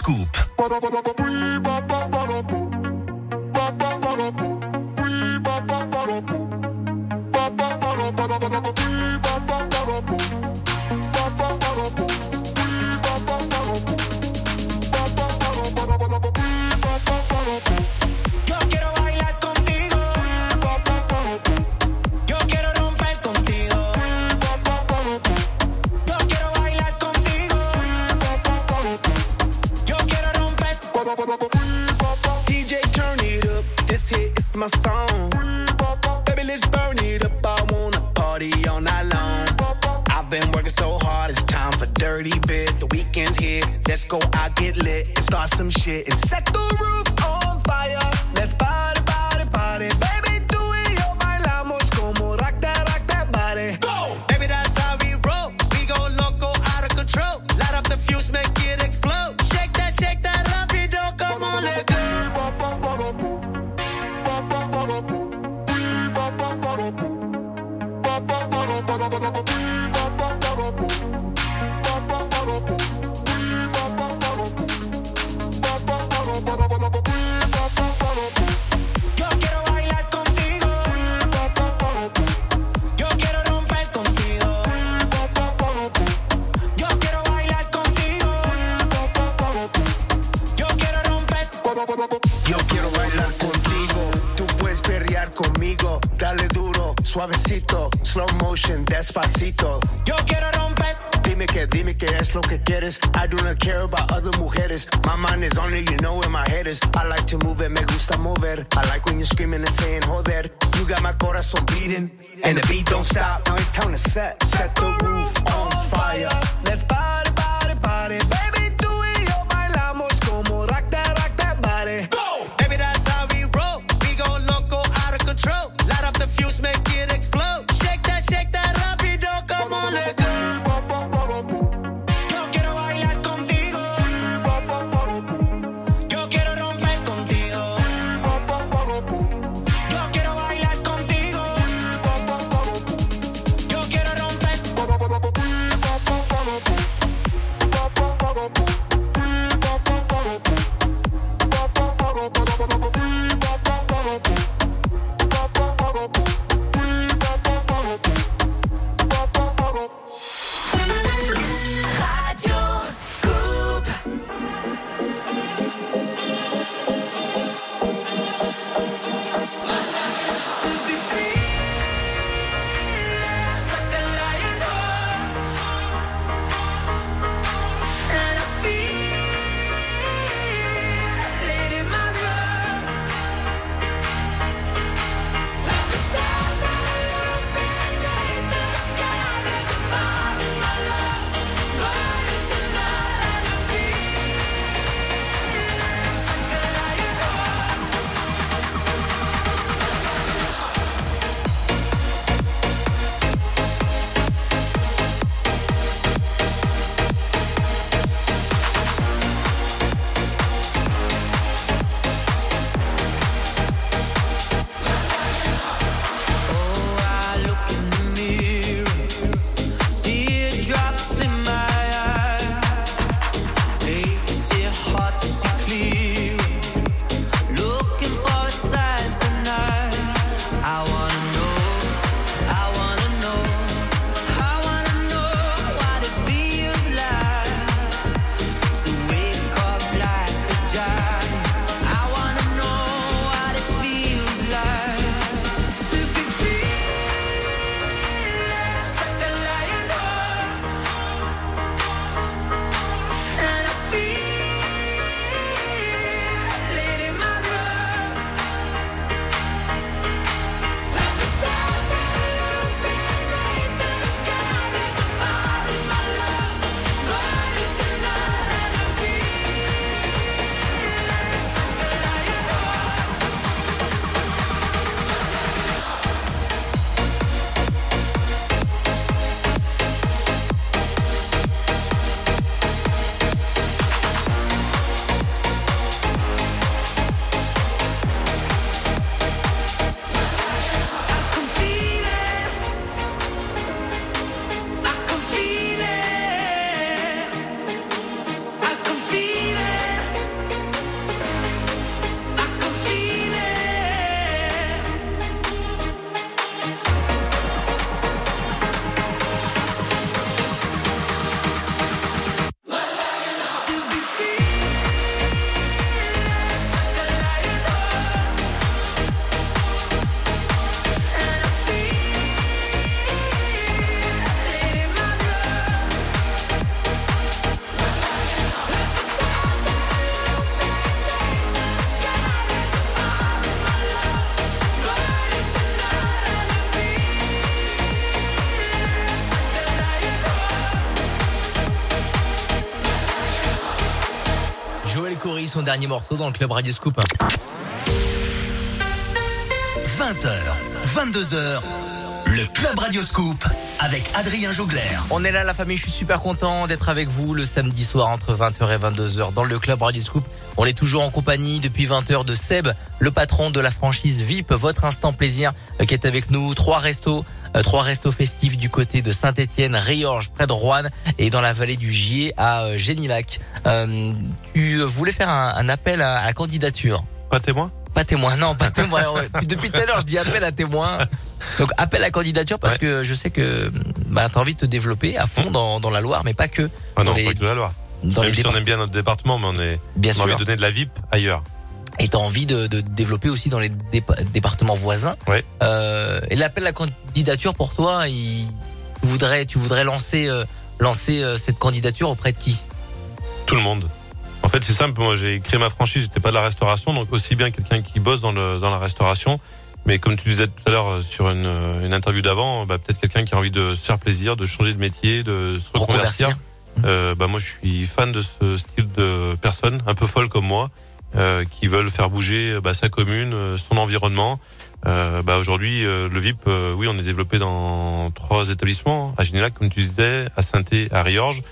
Club son dernier morceau dans le club Radio Scoop. 20h, 22h, le Club Radio Scoop avec Adrien Jougler. On est là la famille, je suis super content d'être avec vous le samedi soir entre 20h et 22h dans le club Radio Scoop. On est toujours en compagnie depuis 20h de Seb, le patron de la franchise VIP, votre instant plaisir euh, qui est avec nous. Trois restos, euh, trois restos festifs du côté de Saint-Étienne, Riorges, près de Rouen et dans la vallée du Gier à euh, Génilac. Euh, tu voulais faire un, un appel à, à la candidature. Pas témoin Pas témoin, non, pas témoin. Depuis tout à l'heure, je dis appel à témoin. Donc appel à candidature parce Ouais. que je sais que bah, tu as envie de te développer à fond dans, dans la Loire, mais pas que. Ah non, les, pas que de la Loire. dans Même si on aime bien notre département, mais on, est, Bien on a envie de donner de la VIP ailleurs. Et tu as envie de, de développer aussi dans les dépa- départements voisins. Ouais. Euh, et l'appel à candidature pour toi, il, tu voudrais, tu voudrais lancer, euh, lancer euh, cette candidature auprès de qui? Tout le monde. En fait, c'est simple. Moi, j'ai créé ma franchise. J'étais pas de la restauration, donc aussi bien quelqu'un qui bosse dans le dans la restauration. Mais comme tu disais tout à l'heure euh, sur une, euh, une interview d'avant, bah, peut-être quelqu'un qui a envie de se faire plaisir, de changer de métier, de se reconvertir. Reconvertir. Euh, bah moi, je suis fan de ce style de personnes, un peu folles comme moi, euh, qui veulent faire bouger bah, sa commune, euh, son environnement. Euh, bah aujourd'hui, euh, le VIP, euh, oui, on est développé dans trois établissements, à Génilac, comme tu disais, à saint à Riorges.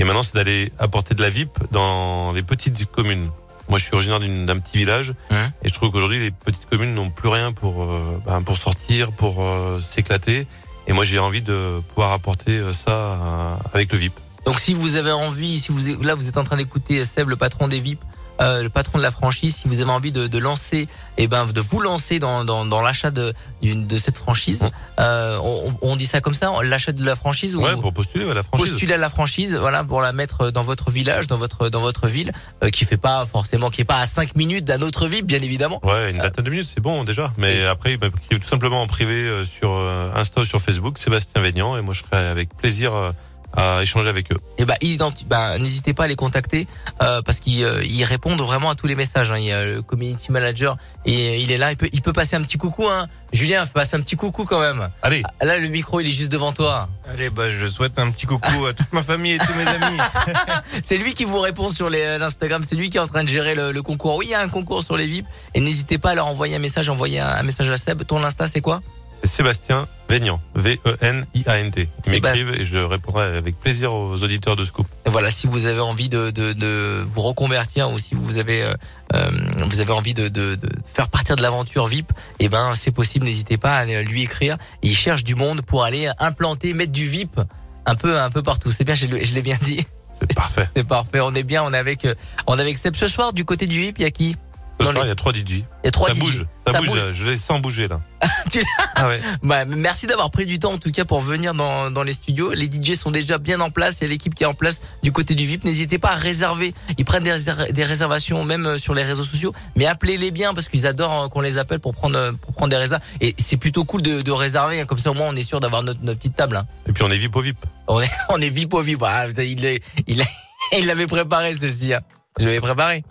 Et maintenant, c'est d'aller apporter de la VIP dans les petites communes. Moi, je suis originaire d'un petit village, et je trouve qu'aujourd'hui, les petites communes n'ont plus rien pour euh, bah, pour sortir, pour euh, s'éclater. Et moi, j'ai envie de pouvoir apporter euh, ça euh, avec le VIP. Donc si vous avez envie, si vous là vous êtes en train d'écouter Seb, le patron des VIP, le patron de la franchise, si vous avez envie de, de lancer, et ben de vous lancer dans, dans, dans l'achat de, d'une- de cette franchise, euh, on, on dit ça comme ça, l'achat de la franchise ou Ouais, pour postuler à la franchise. postuler à la franchise, voilà, pour la mettre dans votre village, dans votre dans votre ville, euh, qui fait pas forcément, qui est pas à 5 minutes d'un autre VIP, bien évidemment. Ouais, une vingtaine de minutes, c'est bon déjà. Mais Et- après, il m'écrivent tout simplement en privé euh, sur euh, Insta ou sur Facebook, Sébastien Vénian, et moi je serai avec plaisir euh, à échanger avec eux. Et ben, identi- ben, n'hésitez pas à les contacter euh, parce qu'ils euh, ils répondent vraiment à tous les messages. Hein. Il y a le community manager et il est là. Il peut, il peut passer un petit coucou. Hein. Julien, passe un petit coucou quand même. Allez, Ah, Là, le micro, il est juste devant toi. Allez, bah, je souhaite un petit coucou à toute ma famille et tous mes amis. C'est lui qui vous répond sur les- l'Instagram. C'est lui qui est en train de gérer le, le concours. Oui, il y a un concours sur les VIP. Et n'hésitez pas à leur envoyer un message. Envoyer un, un message à Seb. Ton Insta, c'est quoi? Sébastien Vénian, V-E-N-I-A-n-t. Ils Sébastien. m'écrivent et je répondrai avec plaisir aux auditeurs de Scoop. Et voilà, si vous avez envie de, de, de vous reconvertir ou si vous avez euh, euh, vous avez envie de, de, de faire partir de l'aventure VIP, eh ben c'est possible. N'hésitez pas à aller lui écrire. Il cherche du monde pour aller implanter, mettre du VIP un peu un peu partout. C'est bien, je l'ai je l'ai bien dit. C'est parfait. C'est parfait. On est bien. On est avec euh, on est avec Seb ce soir du côté du VIP. Il y a qui? Ce soir, il y a trois DJ. Il y a trois ça DJ. bouge, ça, Ça bouge, bouge. là. je les sens bouger là. Tu- ah ouais. Bah, merci d'avoir pris du temps en tout cas pour venir dans, dans les studios. Les DJ sont déjà bien en place et l'équipe qui est en place du côté du VIP. N'hésitez pas à réserver. Ils prennent des, des réservations même euh, sur les réseaux sociaux, mais appelez-les bien parce qu'ils adorent euh, qu'on les appelle pour prendre euh, pour prendre des réserves. Et c'est plutôt cool de, de réserver hein. comme ça au moins on est sûr d'avoir notre, notre petite table. hein. Et puis on est VIP au VIP. On est on est VIP au VIP. Ah, il l'avait préparé celle-ci. Hein. Je l'avais préparé.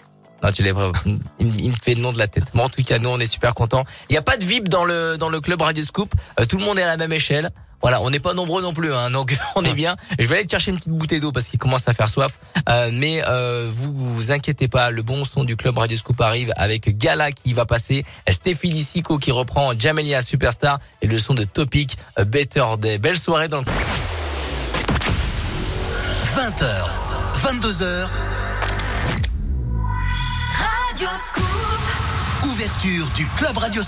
Non, tu l'avais préparé. Il, me- fait le nom de la tête. Mais en tout cas, nous, on est super contents. Il n'y a pas de VIP dans le dans le club Radio Scoop. Euh, tout le monde est à la même échelle. Voilà, on n'est pas nombreux non plus, hein, donc on est bien. Je vais aller te chercher une petite bouteille d'eau parce qu'il commence à faire soif. Euh, mais euh, vous vous inquiétez pas, le bon son du club Radio Scoop arrive avec Gala qui va passer, Stéphanie Sico qui reprend Jamelia Superstar et le son de Topic Better Day. Belle soirée dans le 20h, 22h, Ouverture du Club Radio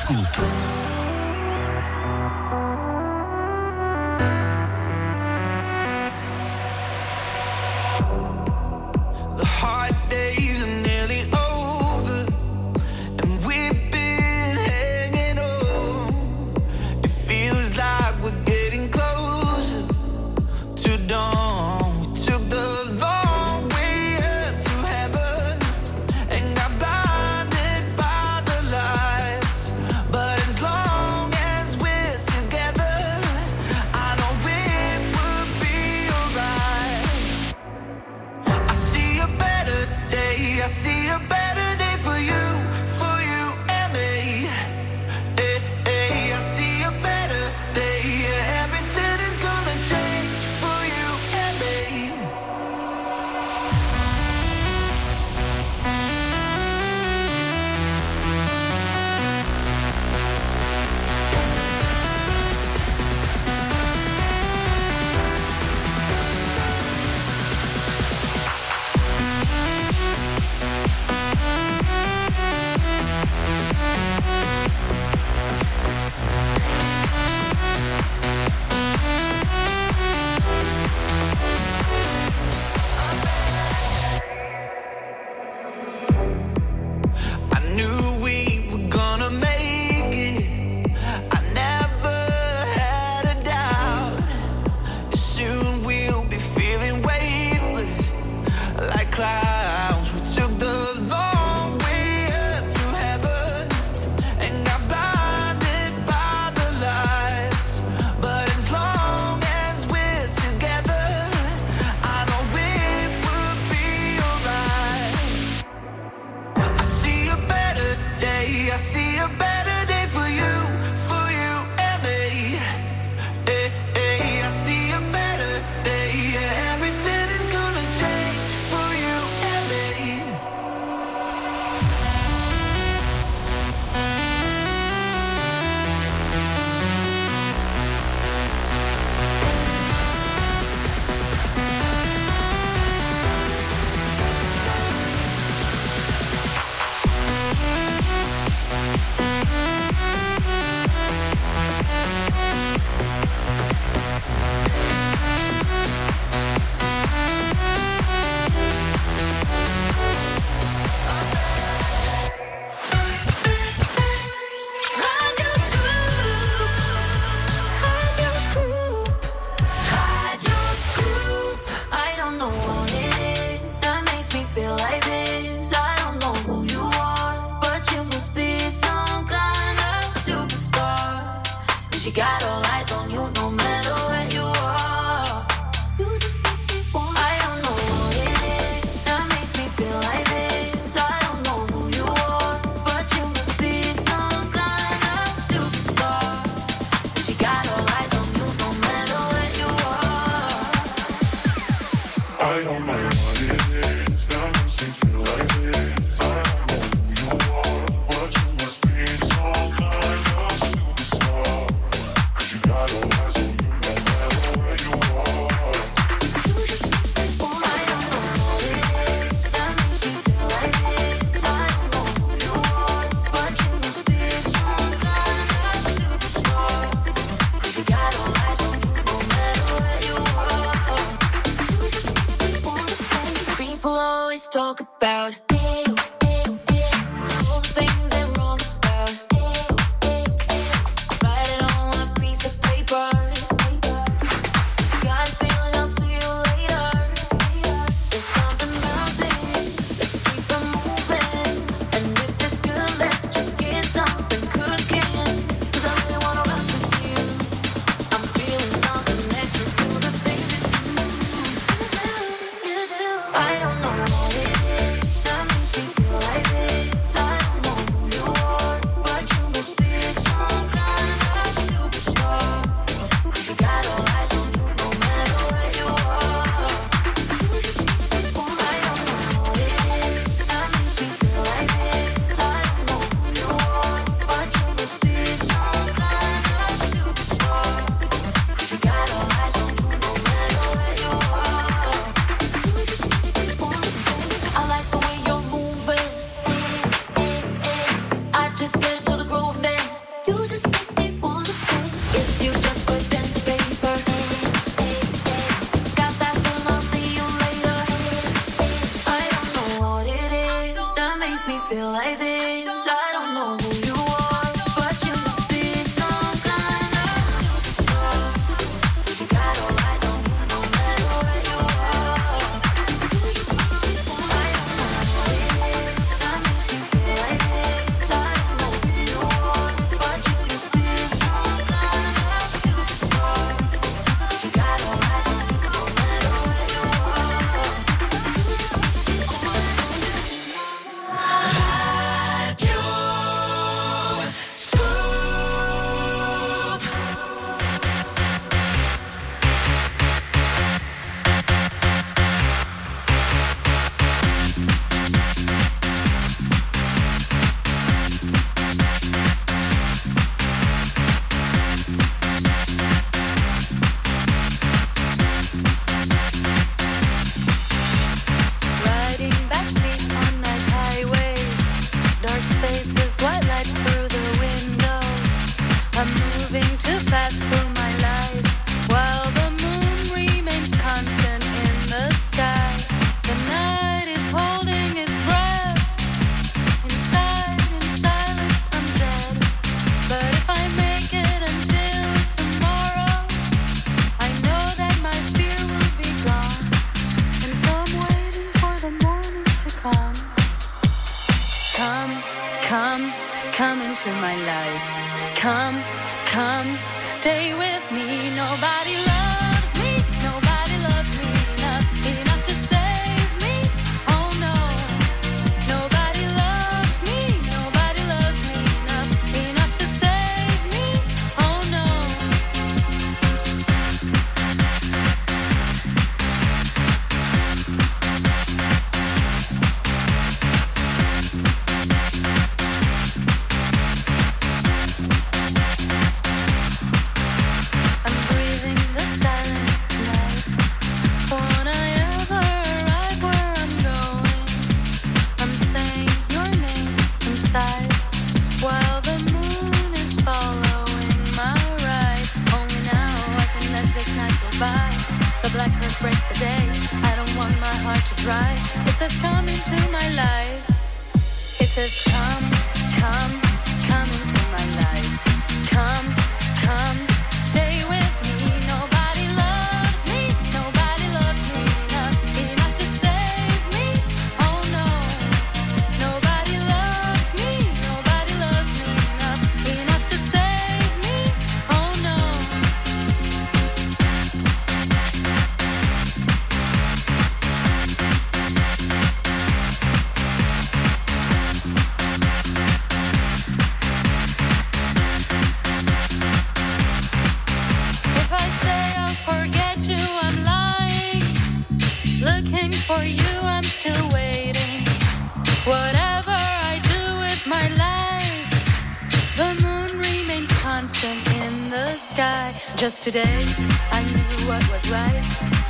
Just today, I knew what was right,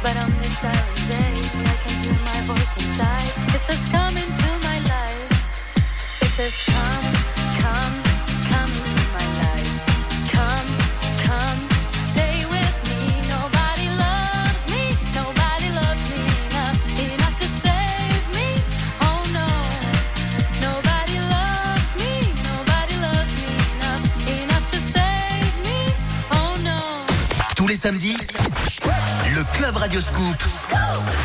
but on this silent day, I can hear my voice inside. It says, "Come into my life." It says, "Come." le Club Radio Scoop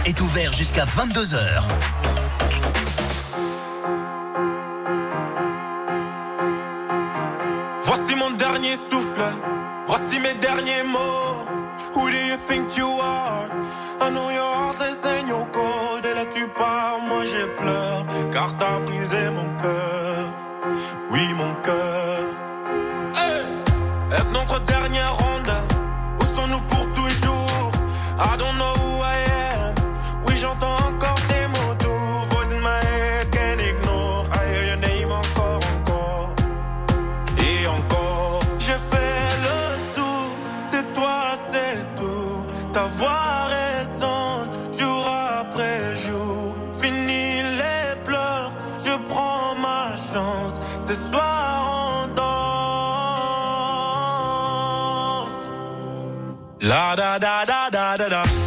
est ouvert jusqu'à 22h. Voici mon dernier souffle, voici mes derniers mots. Who do you think you are? I know your heart is in your cold. Et là tu pars, moi j'ai pleure, car t'as brisé mon cœur. da da da da da da.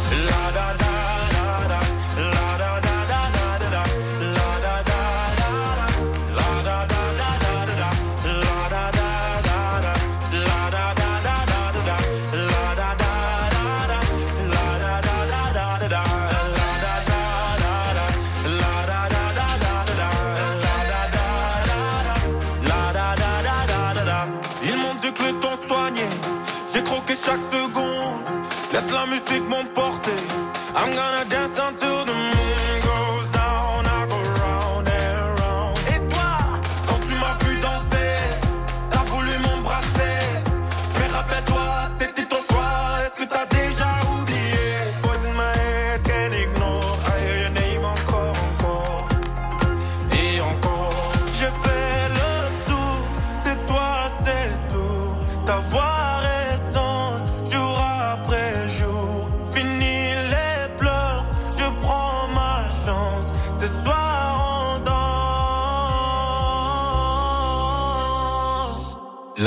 dance until the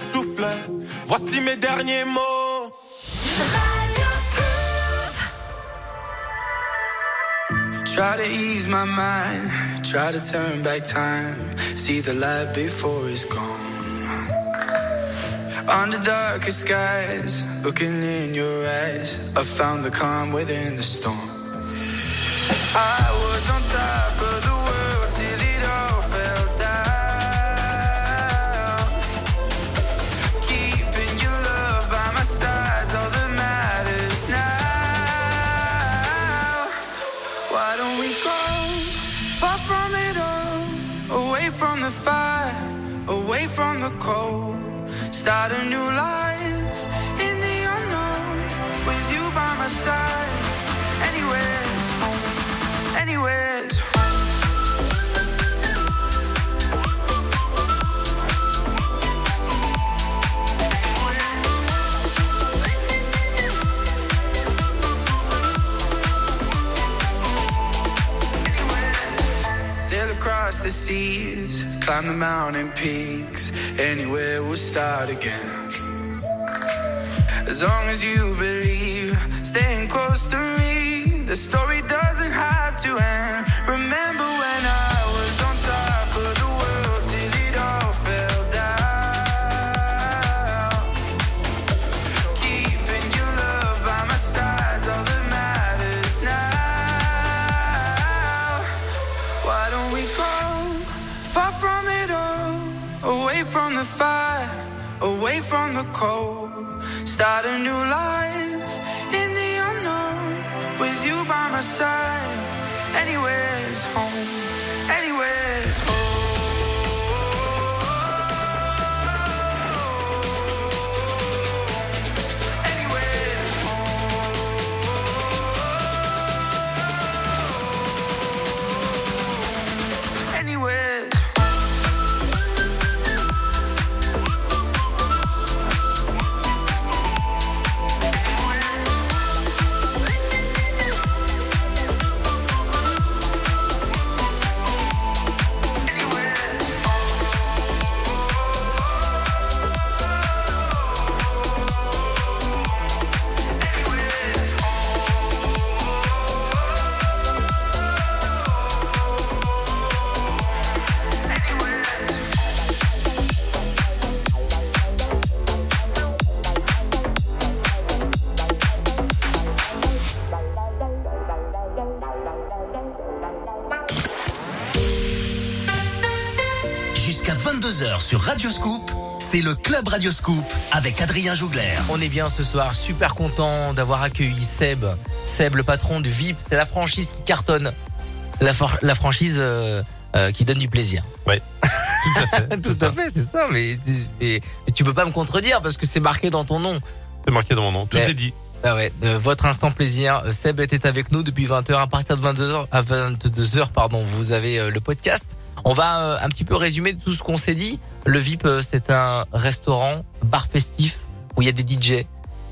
souffle. Voici mes derniers mots. Try to ease my mind, try to turn back time. See the light before it's gone. Under darker skies, looking in your eyes, I found the calm within the storm. I was on top. away from the cold. Start a new life in the unknown with you by my side. Anywhere's home. Anywhere's home. across the seas Climb the mountain peaks, anywhere we'll start again. As long as you believe, staying close to me, the story doesn't have to end. Remember. Away from the cold. Start a new life in the unknown, with you by my side. Anywhere's c'est le Club Radio Scoop avec Adrien Jougler. On est bien ce soir, super content d'avoir accueilli Seb. Seb, le patron de VIP, c'est la franchise qui cartonne. La, for- la franchise euh, euh, qui donne du plaisir. Oui, tout à fait. Tout à fait, c'est ça, mais, mais- mais tu peux pas me contredire parce que c'est marqué dans ton nom. C'est marqué dans mon nom. Tout Mais- est dit. Ah ouais, euh, votre instant plaisir. Seb était avec nous depuis 20h. À partir de 22h, à 22h, pardon, vous avez euh, le podcast. On va euh, un petit peu résumer tout ce qu'on s'est dit. Le VIP, euh, c'est un restaurant, bar festif où il y a des DJ.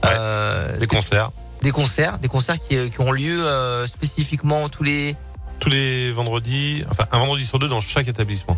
euh, Des concerts. des concerts, des concerts qui, euh, qui ont lieu euh, spécifiquement tous les. Tous les vendredis, enfin un vendredi sur deux dans chaque établissement.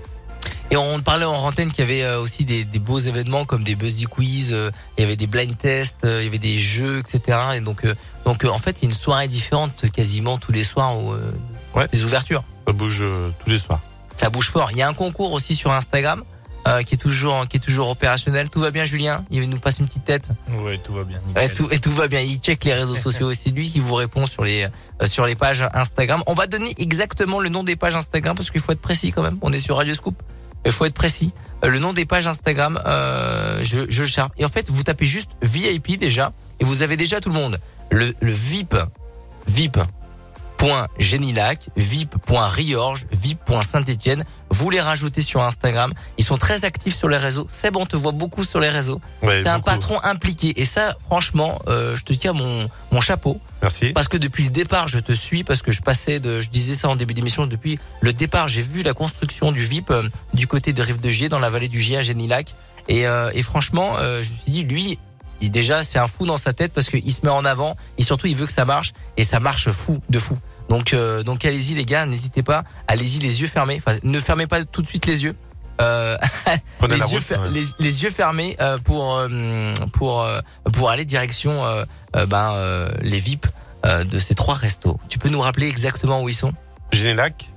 Et on parlait en antenne qu'il y avait aussi des, des beaux événements comme des buzzy quiz, euh, il y avait des blind tests, euh, il y avait des jeux, etc. Et donc, euh, donc euh, en fait, il y a une soirée différente quasiment tous les soirs euh, Ouais. des ouvertures. Ça bouge tous les soirs. Ça bouge fort. Il y a un concours aussi sur Instagram euh, qui est toujours qui est toujours opérationnel. Tout va bien, Julien? Il nous passe une petite tête. Ouais, tout va bien. Nickel. tout, et tout va bien. Il check les réseaux sociaux. et C'est lui qui vous répond sur les euh, sur les pages Instagram. On va donner exactement le nom des pages Instagram parce qu'il faut être précis quand même. On est sur Radio Scoop. Il faut être précis. Euh, le nom des pages Instagram, euh, je, je le cherche. Et en fait, vous tapez juste VIP déjà et vous avez déjà tout le monde. Le, le VIP, VIP. VIP.génilac, VIP.riorge, VIP.saint-etienne. Vous les rajoutez sur Instagram. Ils sont très actifs sur les réseaux. Seb, on te voit beaucoup sur les réseaux. Ouais, T'es un patron impliqué. Et ça, franchement, euh, je te tiens mon, mon chapeau. Merci. Parce que depuis le départ, je te suis, parce que je passais de, je disais ça en début d'émission, depuis le départ, j'ai vu la construction du VIP euh, du côté de Rive de Gier, dans la vallée du Gier à Génilac. Et, euh, et franchement, euh, je me suis dit, lui, il, déjà, c'est un fou dans sa tête parce qu'il se met en avant et surtout, il veut que ça marche et ça marche fou, de fou. Donc, euh, donc allez-y les gars, n'hésitez pas, allez-y les yeux fermés. Enfin, ne fermez pas tout de suite les yeux. Euh, Prenez les, la yeux route, ouais. les, les yeux fermés euh, pour euh, pour pour aller direction ben les VIP de ces trois restos. Tu peux nous rappeler exactement où ils sont? Génélac,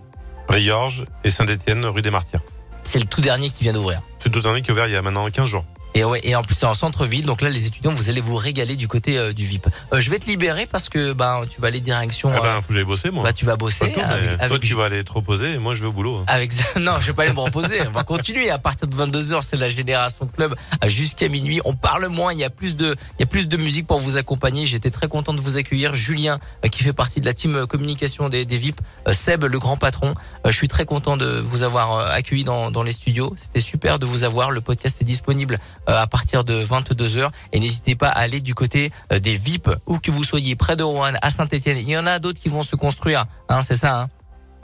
Riorge et Saint-Etienne, rue des Martyrs. C'est le tout dernier qui vient d'ouvrir. C'est tout dernier qui est ouvert il y a maintenant 15 jours. Et ouais, et en plus c'est en centre-ville, donc là les étudiants vous allez vous régaler du côté euh, du VIP. Euh, je vais te libérer parce que ben tu vas aller direction. Ah euh, ben, faut que j'aille bosser, moi. bah tu vas bosser mais avec, toi, avec- tu vas aller te reposer et moi, je vais au boulot. hein. Avec non, je vais pas aller me reposer. On va continuer. À partir de 22h, c'est la génération club jusqu'à minuit. On parle moins. Il y a plus de, il y a plus de musique pour vous accompagner. J'étais très content de vous accueillir. Julien, euh, qui fait partie de la team communication des, des VIP. Seb, le grand patron. Je suis très content de vous avoir accueilli dans, dans les studios. C'était super de vous avoir. Le podcast est disponible à partir de 22h. Et n'hésitez pas à aller du côté euh, des VIP, où que vous soyez près de Rouen, à Saint-Etienne. Il y en a d'autres qui vont se construire. Hein, c'est ça, hein.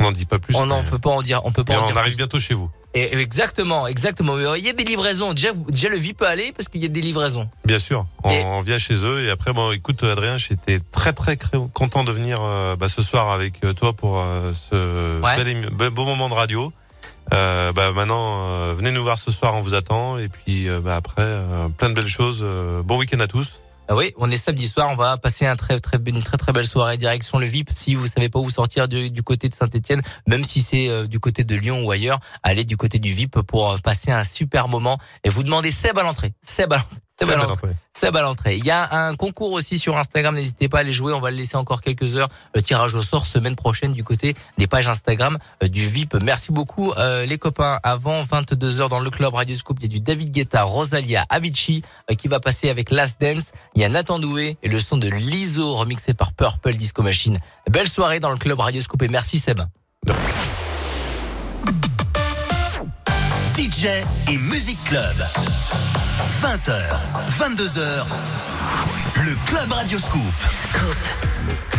On n'en dit pas plus. On n'en peut pas en dire, on peut pas en on dire arrive plus. bientôt chez vous. Et exactement, exactement. Il y a des livraisons. Déjà, déjà le VIP peut aller parce qu'il y a des livraisons. Bien sûr. On, Et- on vient chez eux et après, bon, écoute, Adrien, j'étais très très content de venir euh, bah, ce soir avec euh, toi pour euh, ce Ouais. bel, beau moment de radio. Euh, bah, maintenant, euh, venez nous voir ce soir, on vous attend. Et puis euh, bah, après, euh, plein de belles choses. Euh, bon week-end à tous. Ah oui, on est samedi soir. On va passer un très très une très très belle soirée direction le VIP. Si vous savez pas où sortir du, du côté de Saint-Etienne, même si c'est euh, du côté de Lyon ou ailleurs, allez du côté du VIP pour passer un super moment. Et vous demandez Seb à l'entrée. Seb à l'entrée. C'est belle entrée. C'est. Il y a un concours aussi sur Instagram. N'hésitez pas à aller jouer. On va le laisser encore quelques heures. Le tirage au sort semaine prochaine du côté des pages Instagram euh, du VIP. Merci beaucoup, euh, les copains. Avant 22 h dans le club Radioscope, il y a du David Guetta, Rosalia, Avicii euh, qui va passer avec Last Dance. Il y a Nathan Doué et le son de l'ISO remixé par Purple Disco Machine. Belle soirée dans le club Radioscope et merci Seb. DJ et Music Club. 20h, 22h, le Club Radio Scoop. Scoop.